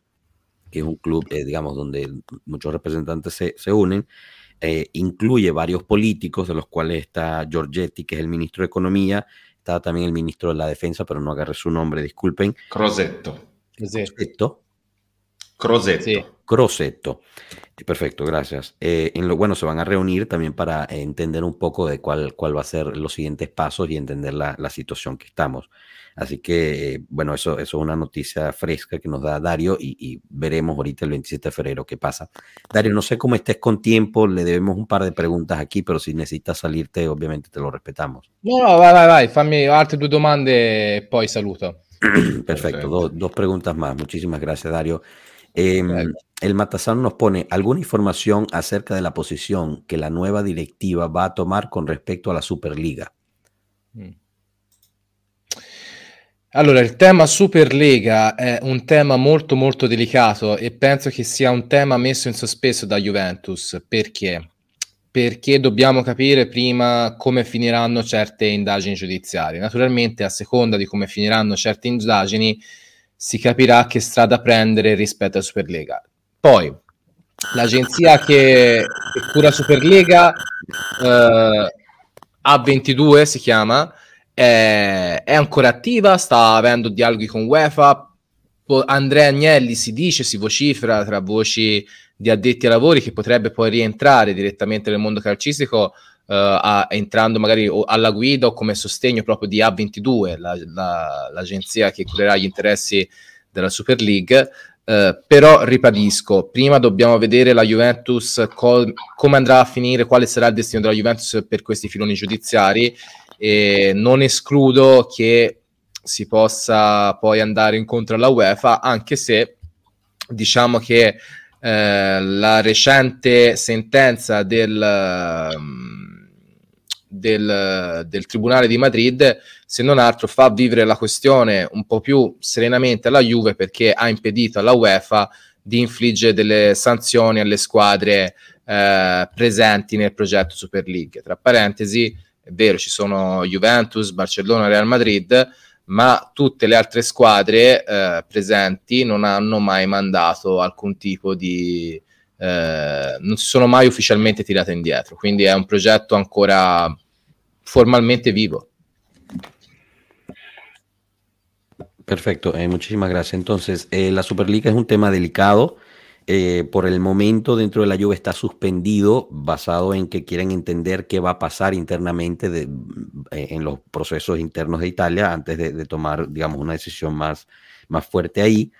que es un club, eh, digamos, donde muchos representantes se, se unen, eh, incluye varios políticos, de los cuales está Giorgetti, que es el ministro de Economía, está también el ministro de la Defensa, pero no agarré su nombre, disculpen. Crosetto. Crosetto. Crosetto. Sí. Crosetto. Perfecto, gracias. Eh, en lo bueno, se van a reunir también para entender un poco de cuál, cuál va a ser los siguientes pasos y entender la, la situación que estamos. Así que, eh, bueno, eso, eso es una noticia fresca que nos da Dario y, y, veremos ahorita el 27 de febrero qué pasa. Dario, no sé cómo estés con tiempo, le debemos un par de preguntas aquí, pero si necesitas salirte, obviamente te lo respetamos. No, no, vai, vai, vai, fammi altre due domande e poi saluto. (clears throat) Perfecto, do, dos preguntas más. Muchísimas gracias, Dario. Eh, el Matazán nos pone alguna información acerca de la posición que la nueva directiva va a tomar con respecto a la Superliga. Mm. Allora, il tema Superlega è un tema molto molto delicato e penso che sia un tema messo in sospeso da Juventus. Perché? Perché dobbiamo capire prima come finiranno certe indagini giudiziarie. Naturalmente, a seconda di come finiranno certe indagini, si capirà che strada prendere rispetto alla Superlega. Poi, l'agenzia che, cura Superlega, eh, A22 si chiama, è, è ancora attiva, sta avendo dialoghi con UEFA. Andrea Agnelli si dice, si vocifera tra voci di addetti ai lavori che potrebbe poi rientrare direttamente nel mondo calcistico, a, entrando magari alla guida o come sostegno proprio di A22, la, la, l'agenzia che curerà gli interessi della Super League. Uh, però ribadisco, prima dobbiamo vedere la Juventus co- come andrà a finire, quale sarà il destino della Juventus per questi filoni giudiziari e non escludo che si possa poi andare incontro alla UEFA, anche se diciamo che eh, la recente sentenza del, del, del, Tribunale di Madrid, se non altro, fa vivere la questione un po' più serenamente alla Juve perché ha impedito alla UEFA di infliggere delle sanzioni alle squadre eh, presenti nel progetto Super League. Tra parentesi, è vero, ci sono Juventus, Barcellona, Real Madrid, ma tutte le altre squadre eh, presenti non hanno mai mandato alcun tipo di... Eh, non si sono mai ufficialmente tirate indietro, quindi è un progetto ancora formalmente vivo. Perfecto, eh, muchísimas gracias. Entonces, eh, la Superliga es un tema delicado. Eh, por el momento dentro de la lluvia está suspendido basado en que quieren entender qué va a pasar internamente de, eh, en los procesos internos de Italia antes de, de, tomar, digamos, una decisión más, más fuerte ahí.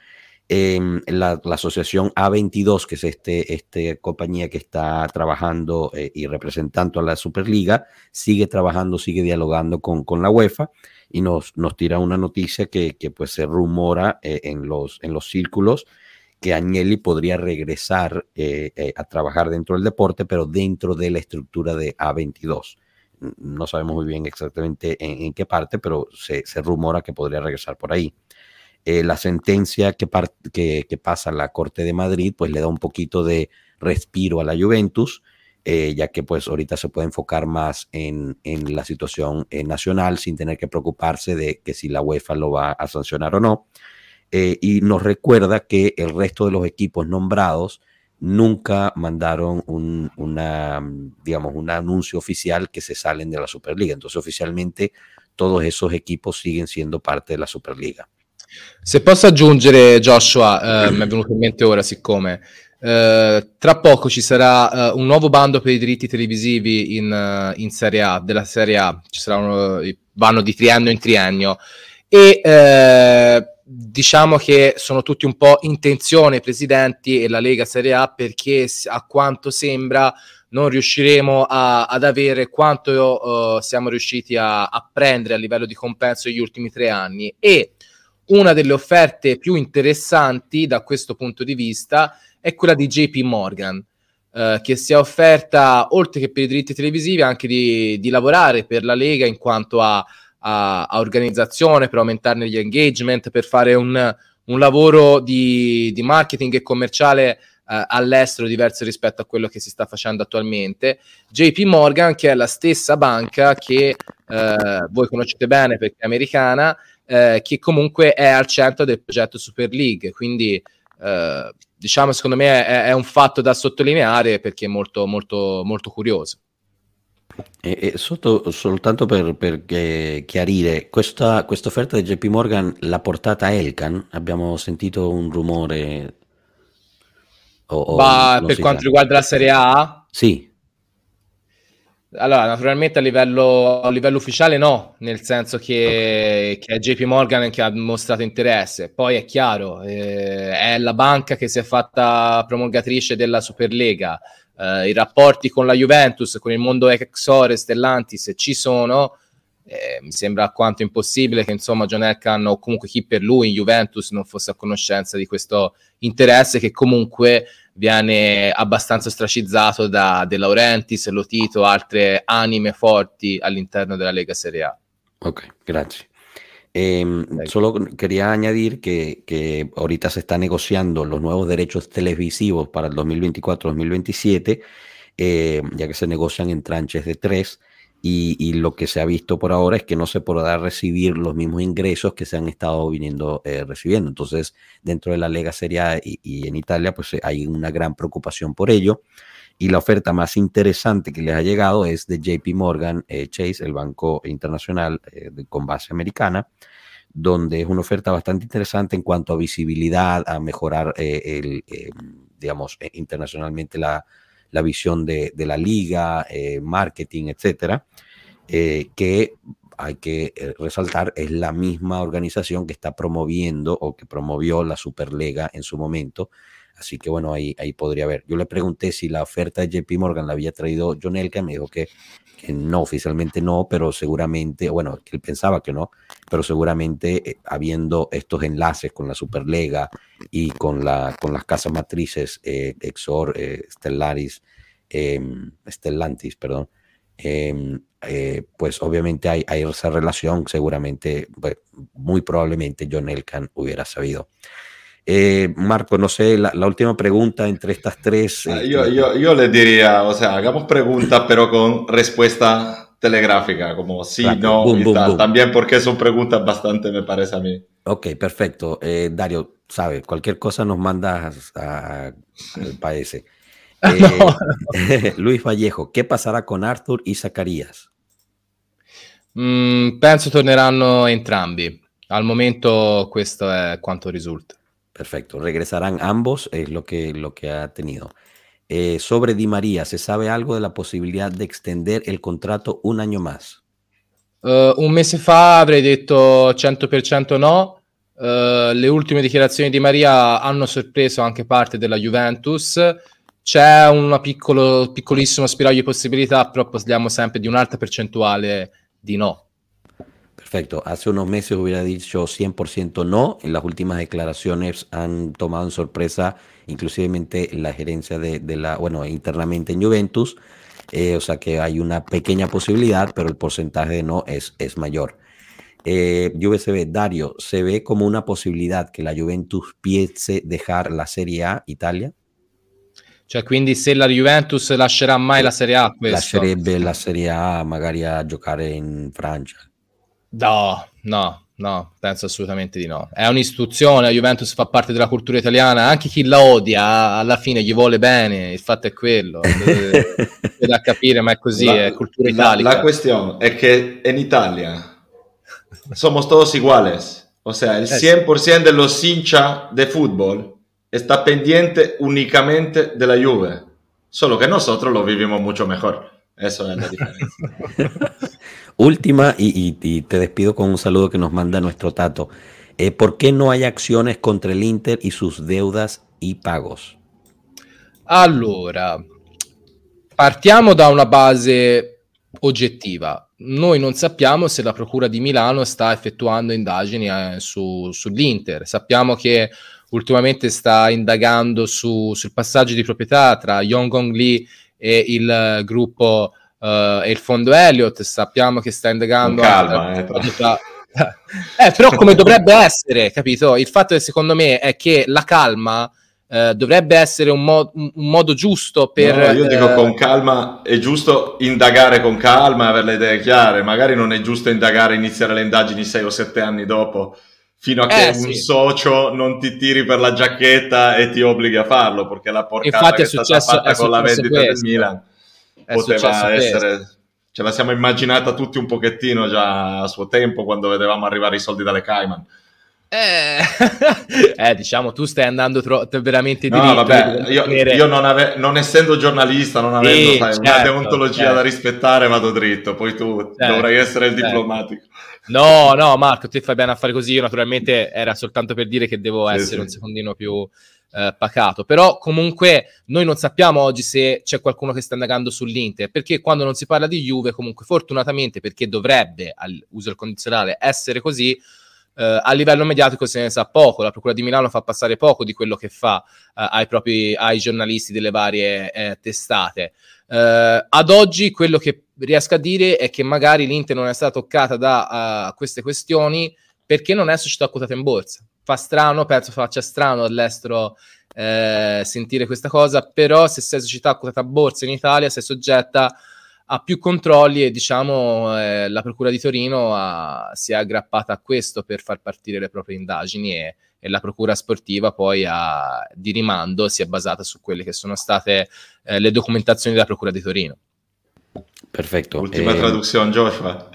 Eh, la, asociación A22, que es este, este compañía que está trabajando eh, y representando a la Superliga, sigue trabajando, sigue dialogando con, con la UEFA y nos, nos tira una noticia que, que pues se rumora eh, en, los, en los círculos que Agnelli podría regresar eh, a trabajar dentro del deporte, pero dentro de la estructura de A22. No sabemos muy bien exactamente en, qué parte, pero se, rumora que podría regresar por ahí. Eh, la sentencia que, que, que, pasa la Corte de Madrid, pues le da un poquito de respiro a la Juventus, eh, ya que pues ahorita se puede enfocar más en, en la situación eh, nacional sin tener que preocuparse de que si la UEFA lo va a sancionar o no y nos recuerda que el resto de los equipos nombrados nunca mandaron un, una, digamos, un anuncio oficial que se salen de la Superliga. Entonces, oficialmente, todos esos equipos siguen siendo parte della Superliga. Se posso aggiungere, Joshua, eh, mi è venuto in mente ora, siccome eh, tra poco ci sarà uh, un nuovo bando per i diritti televisivi in, uh, in Serie A, della Serie A, ci sarà un vanno di triennio in triennio e eh, diciamo che sono tutti un po' in tensione, presidenti e la Lega Serie A, perché a quanto sembra non riusciremo a, ad avere quanto uh, siamo riusciti a, a, prendere a livello di compenso negli ultimi tre anni. E una delle offerte più interessanti da questo punto di vista è quella di JP Morgan. Uh, che si è offerta, oltre che per i diritti televisivi, anche di, di lavorare per la Lega in quanto a a, a organizzazione, per aumentarne gli engagement, per fare un, un lavoro di, di, marketing e commerciale eh, all'estero diverso rispetto a quello che si sta facendo attualmente. JP Morgan, che è la stessa banca che eh, voi conoscete bene perché è americana, eh, che comunque è al centro del progetto Super League. Quindi, eh, diciamo, secondo me è, è, un fatto da sottolineare perché è molto, molto, molto curioso. E, e sotto, soltanto per, per chiarire, questa, offerta di JP Morgan l'ha portata Elkan? Abbiamo sentito un rumore. O, o per quanto riguarda la Serie A? Sì. Allora, naturalmente a livello, a livello, ufficiale no, nel senso che, che, è JP Morgan che ha mostrato interesse. Poi è chiaro, eh, è la banca che si è fatta promulgatrice della Superlega. Eh, I rapporti con la Juventus, con il mondo Exore, Stellantis ci sono. Eh, mi sembra alquanto impossibile che insomma John Elkan o comunque chi per lui in Juventus non fosse a conoscenza di questo interesse che comunque viene abbastanza ostracizzato da De Laurentiis, Lotito, altre anime forti all'interno della Lega Serie A. Ok, gracias. Eh, solo quería añadir que, que, ahorita se está negociando los nuevos derechos televisivos para el 2024-2027, eh, ya que se negocian en tranches de tres. Y, lo que se ha visto por ahora es que no se podrá recibir los mismos ingresos que se han estado viniendo eh, recibiendo. Entonces, dentro de la Lega Serie y, en Italia, pues eh, hay una gran preocupación por ello. Y la oferta más interesante que les ha llegado es de JP Morgan eh, Chase, el banco internacional con base americana, donde es una oferta bastante interesante en cuanto a visibilidad, a mejorar, el, digamos, internacionalmente la, la visión de, la liga, eh, marketing, etcétera, eh, que hay que eh, resaltar es la misma organización que está promoviendo o que promovió la Superlega en su momento. Así que bueno, ahí, ahí podría haber. Yo le pregunté si la oferta de JP Morgan la había traído John Elka, me dijo que, no, oficialmente no, pero seguramente, bueno, él pensaba que no, pero seguramente habiendo estos enlaces con la Superlega y con, la, con las casas matrices Exor, Stellaris, Em, Stellantis, perdón, em, eh, pues obviamente hay, hay, esa relación, seguramente, pues, muy probablemente John Elkan hubiera sabido. Eh, Marco, no sé, la, última pregunta entre estas tres. Ah, yo, yo, yo, le diría, o sea, hagamos preguntas, pero con respuesta telegráfica, como sí, no, y tal. También porque son preguntas bastante, me parece a mí. Ok, perfecto. Eh, Dario, sabe, cualquier cosa nos mandas al país. (laughs) Eh, (laughs) Luis Vallejo, che passerà con Arthur e Zaccarías? Mm, penso torneranno entrambi. Al momento questo è quanto risulta. Perfecto, regresarán ambos, es lo que, lo que ha tenido. Eh, sobre Di María, ¿se sabe algo de la posibilidad de extender el contrato un año más? Uh, un mese fa avrei detto 100% no. Uh, le ultime dichiarazioni di Maria hanno sorpreso anche parte della Juventus c'è un piccolissimo spiraglio di possibilità, però parliamo sempre di un'alta percentuale di no. Perfecto. Hace unos meses hubiera dicho 100% no. En las últimas declaraciones han tomado en sorpresa inclusivemente la gerencia de, de la, bueno, internamente en Juventus. Eh, o sea que hay una pequeña posibilidad, pero el porcentaje de no es, es mayor. Eh, Dario, ¿se ve como una posibilidad que la Juventus piense dejar la Serie A Italia? Cioè, quindi se la Juventus lascerà mai la Serie A, questo... lascerebbe la Serie A magari a giocare in Francia. No, no, no, penso assolutamente di no. È un'istituzione, la Juventus fa parte della cultura italiana, anche chi la odia alla fine gli vuole bene, il fatto è quello. (laughs) È da capire, ma è così, la, è cultura italica. La, la questione è che in Italia somos todos iguales. O sea, el 100% eh de los hinchas de fútbol está pendiente únicamente de la Juve, solo que nosotros lo vivimos mucho mejor. Eso es la diferencia. (laughs) Última, y, te despido con un saludo que nos manda nuestro Tato. Eh, ¿Por qué no hay acciones contra el Inter y sus deudas y pagos? Allora, partiamo da una base oggettiva. Noi non sappiamo se la Procura di Milano sta effettuando indagini eh, su, sull'Inter. Sappiamo che ultimamente sta indagando su, sul passaggio di proprietà tra Yongong Lee e il gruppo uh, e il fondo Elliott. Sappiamo che sta indagando. Con calma, eh, tra... (laughs) eh, però come dovrebbe essere, capito? Il fatto è, secondo me è che la calma eh, dovrebbe essere un, mo- un, modo giusto per... No, io dico eh, con calma, è giusto indagare con calma e avere le idee chiare, magari non è giusto indagare e iniziare le indagini sei o sette anni dopo fino a che eh, un sì. socio non ti tiri per la giacchetta e ti obblighi a farlo, perché la porcata Infatti che è, successo, è stata fatta con la vendita questo. del Milan è poteva essere... Ce la siamo immaginata tutti un pochettino già a suo tempo, quando vedevamo arrivare i soldi dalle Cayman. Eh, (laughs) eh, diciamo, tu stai andando tro- veramente no, diritto. Vabbè, io, io non, ave- non, essendo giornalista, non avendo sì, sai, certo, una deontologia certo. da rispettare, vado dritto. Poi tu certo, dovrai essere il certo. diplomatico. No, no, Marco, ti fai bene a fare così. Io naturalmente era soltanto per dire che devo sì, essere sì. un secondino più eh, pacato. Però comunque noi non sappiamo oggi se c'è qualcuno che sta indagando sull'Inter, perché quando non si parla di Juve, comunque fortunatamente, perché dovrebbe, al uso del condizionale, essere così, Uh, a livello mediatico se ne sa poco, la Procura di Milano fa passare poco di quello che fa uh, ai, propri, ai giornalisti delle varie eh, testate. Uh, ad oggi quello che riesco a dire è che magari l'Inter non è stata toccata da queste questioni perché non è società quotata in borsa. Fa strano, penso faccia strano all'estero eh, sentire questa cosa, però se sei società quotata a borsa in Italia sei soggetta ha più controlli e diciamo eh, la Procura di Torino ha, si è aggrappata a questo per far partire le proprie indagini e, e la Procura sportiva poi ha, di rimando si è basata su quelle che sono state eh, le documentazioni della Procura di Torino. Perfetto. Ultima eh, traduzione, Joshua.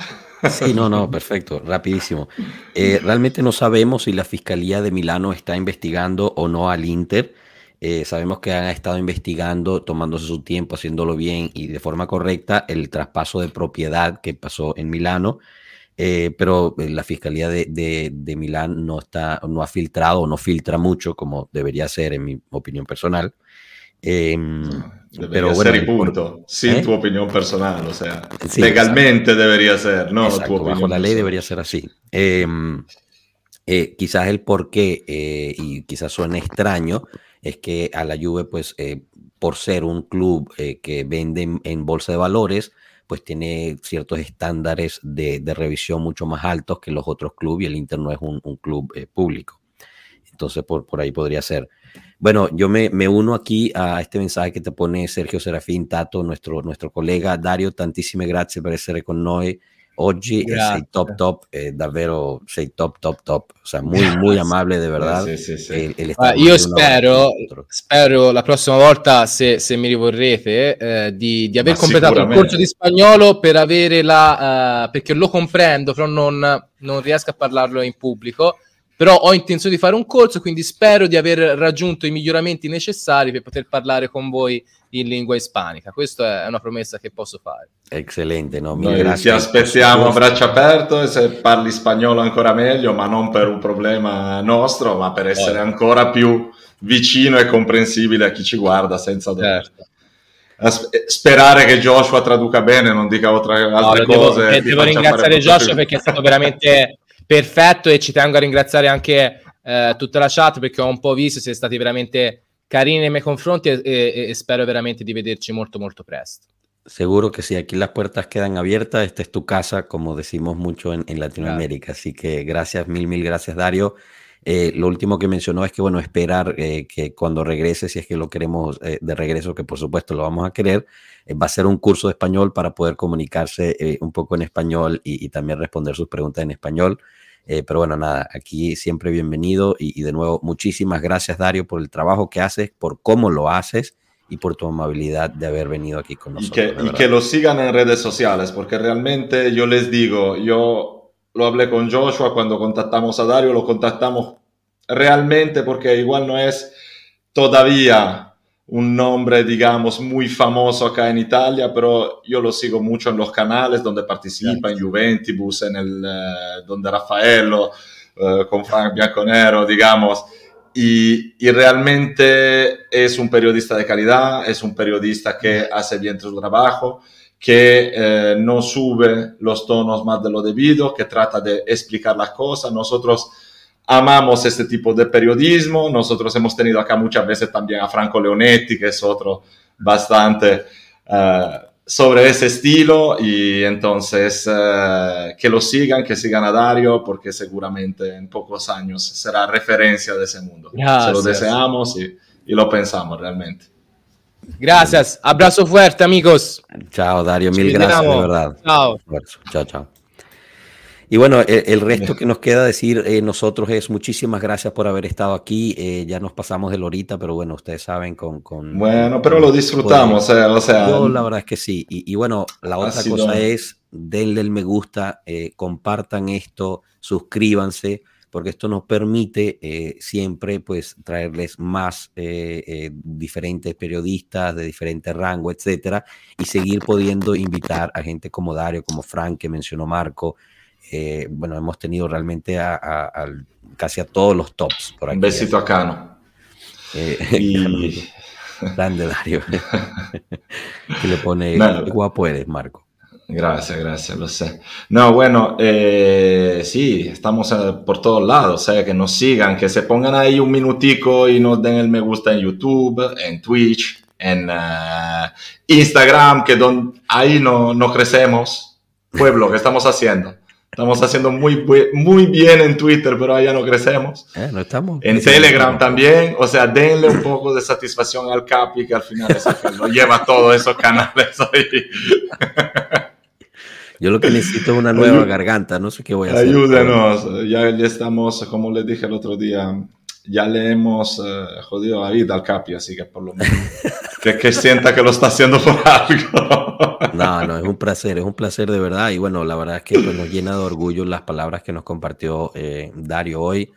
Sí, no, no, perfecto, rapidísimo. Eh, realmente no sabemos si la Fiscalía de Milano está investigando o no al Inter. Eh, sabemos que han estado investigando, tomándose su tiempo, haciéndolo bien y de forma correcta, el traspaso de propiedad que pasó en Milano, eh, pero eh, la Fiscalía de, de, de, Milán no, está, no ha filtrado o no filtra mucho como debería ser, en mi opinión personal. Eh, pero bueno, ser y punto, sin ¿eh? tu opinión personal, o sea, sí, legalmente exacto. debería ser, no exacto, tu bajo la ley debería ser así. Eh, quizás el por qué, y quizás suene extraño, es que a la Juve, pues, eh, por ser un club eh, que vende en, bolsa de valores, pues tiene ciertos estándares de, de, revisión mucho más altos que los otros clubes y el Inter no es un, club eh, público. Entonces, por, por, ahí podría ser. Bueno, yo me, me, uno aquí a este mensaje que te pone Sergio Serafín Tato, nuestro, nuestro colega Dario, tantísime grazie per essere con noi. Oggi Grazie. sei top top, eh, davvero sei top top top, o sea, muy muy amabile de verdad. Sì, sì, sì. E, e ah, io spero, spero la prossima volta, se, se mi rivorrete, eh, di, di, aver Ma completato il corso di spagnolo per avere la... Uh, perché lo comprendo, però non, non riesco a parlarlo in pubblico però ho intenzione di fare un corso, quindi spero di aver raggiunto i miglioramenti necessari per poter parlare con voi in lingua ispanica. Questa è una promessa che posso fare. Eccellente, no? Noi ti aspettiamo a braccia aperte se parli spagnolo ancora meglio, ma non per un problema nostro, ma per essere oh. ancora più vicino e comprensibile a chi ci guarda senza dover... Certo sperare che Joshua traduca bene, non dica altre, altre no, cose. Devo, devo ringraziare Joshua perché è stato veramente perfetto e ci tengo a ringraziare anche eh, tutta la chat perché ho un po' visto, siete stati veramente carini nei miei confronti e, e, e spero veramente di vederci molto molto presto. Seguro que sí, aquí las puertas quedan abiertas, esta es tu casa, como decimos mucho en, en Latinoamérica. Claro. Así que gracias, mil, mil gracias, Dario. Eh, lo último que mencionó es que, bueno, esperar eh, que cuando regrese, si es que lo queremos eh, de regreso, que por supuesto lo vamos a querer, va a ser un curso de español para poder comunicarse un poco en español y, y, también responder sus preguntas en español. Eh, pero bueno, nada, aquí siempre bienvenido y, y, de nuevo muchísimas gracias Dario por el trabajo que haces, por cómo lo haces y por tu amabilidad de haber venido aquí con nosotros. Y que, y que lo sigan en redes sociales, porque realmente yo les digo, yo lo hablé con Joshua cuando contactamos a Dario, lo contactamos realmente porque igual no es todavía un nombre, digamos, muy famoso acá en Italia, pero yo lo sigo mucho en los canales donde participa, en Juventus, en el, eh, donde Raffaello, eh, con Frank Bianconero, digamos, y, y, realmente es un periodista de calidad, es un periodista que hace bien su trabajo, que eh, no sube los tonos más de lo debido, que trata de explicar las cosas. Nosotros amamos este tipo de periodismo. Nosotros hemos tenido acá muchas veces también a Franco Leonetti, que es otro bastante uh, sobre ese estilo. Y entonces uh, que lo sigan, que sigan a Dario, porque seguramente en pocos años será referencia de ese mundo. Gracias. Se lo deseamos y, y lo pensamos realmente. Gracias, abrazo fuerte amigos. Chao Dario, mil gracias de verdad. Chao. Chao, chao. Y bueno, el, el resto que nos queda decir eh, nosotros es muchísimas gracias por haber estado aquí. Eh, ya nos pasamos de Lorita, pero bueno, ustedes saben con... con bueno, pero lo disfrutamos, eh, o sea... Yo la verdad es que sí. Y, y bueno, la otra cosa es, denle el me gusta, eh, compartan esto, suscríbanse, porque esto nos permite eh, siempre pues traerles más eh, eh, diferentes periodistas de diferentes rangos, etcétera, y seguir pudiendo invitar a gente como Dario, como Frank, que mencionó Marco. Bueno, hemos tenido realmente a, casi a todos los tops por aquí. Un besito a Cano. (laughs) y... Grande Dario. (laughs) que le pone, guapo eres, Marco. Gracias, gracias, lo sé. No, bueno, eh, sí, estamos eh, por todos lados, sea, que nos sigan, que se pongan ahí un minutico y nos den el me gusta en YouTube, en Twitch, en uh, Instagram, que don, ahí no, no crecemos. Pueblo, ¿qué estamos haciendo? Estamos haciendo muy, muy bien en Twitter, pero allá no crecemos. Eh, no estamos. En Telegram también. O sea, denle un poco de satisfacción al Capi, que al final es el que lo lleva todos esos canales ahí. (laughs) Yo lo que necesito es una nueva garganta, no sé qué voy a hacer. Ayúdenos, ya, estamos, como les dije el otro día, ya le hemos eh, jodido la vida al Capi, así que por lo menos (laughs) que, que, sienta que lo está haciendo por algo. No, no, es un placer, es un placer de verdad. Y bueno, la verdad es que pues, nos llena de orgullo las palabras que nos compartió eh, Dario hoy.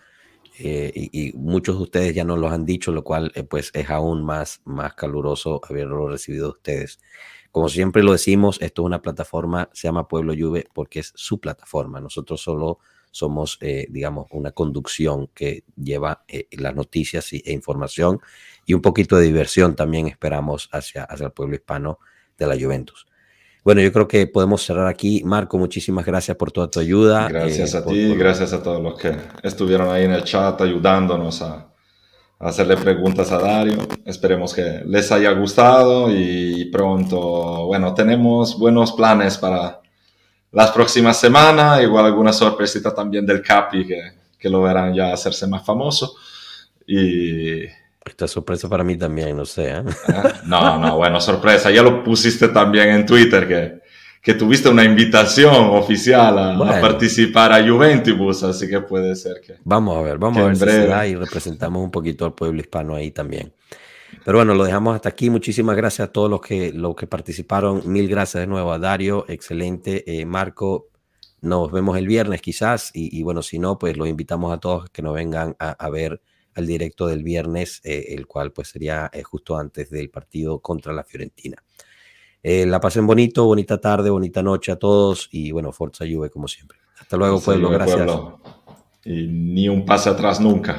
Eh, y, muchos de ustedes ya nos lo han dicho, lo cual pues es aún más, más caluroso haberlo recibido de ustedes. Como siempre lo decimos, esto es una plataforma, se llama Pueblo Juve porque es su plataforma. Nosotros solo somos, eh, digamos, una conducción que lleva eh, las noticias e información y un poquito de diversión también esperamos hacia, hacia el pueblo hispano de la Juventus. Bueno, yo creo que podemos cerrar aquí. Marco, muchísimas gracias por toda tu ayuda. Gracias eh, a ti, gracias a todos los que estuvieron ahí en el chat ayudándonos a, hacerle preguntas a Dario. Esperemos que les haya gustado y pronto, bueno, tenemos buenos planes para las próximas semanas, igual alguna sorpresita también del Capi que, que lo verán ya hacerse más famoso. Y... Esta sorpresa para mí también, no sé. ¿eh? Ah, no, no, bueno, sorpresa. Ya lo pusiste también en Twitter que que tuviste una invitación oficial a, participar a Juventus, así que puede ser que... Vamos a ver, vamos a ver si se da y representamos un poquito al pueblo hispano ahí también. Pero bueno, lo dejamos hasta aquí. Muchísimas gracias a todos los que, los que participaron. Mil gracias de nuevo a Dario, excelente. Eh, Marco, nos vemos el viernes quizás y, bueno, si no, pues los invitamos a todos que nos vengan a, ver al directo del viernes, eh, el cual pues sería eh, justo antes del partido contra la Fiorentina. Eh, la pasen bonito, bonita tarde, bonita noche a todos y bueno, Forza Juve como siempre. Hasta luego, pueblo. Gracias. Y ni un pase atrás nunca.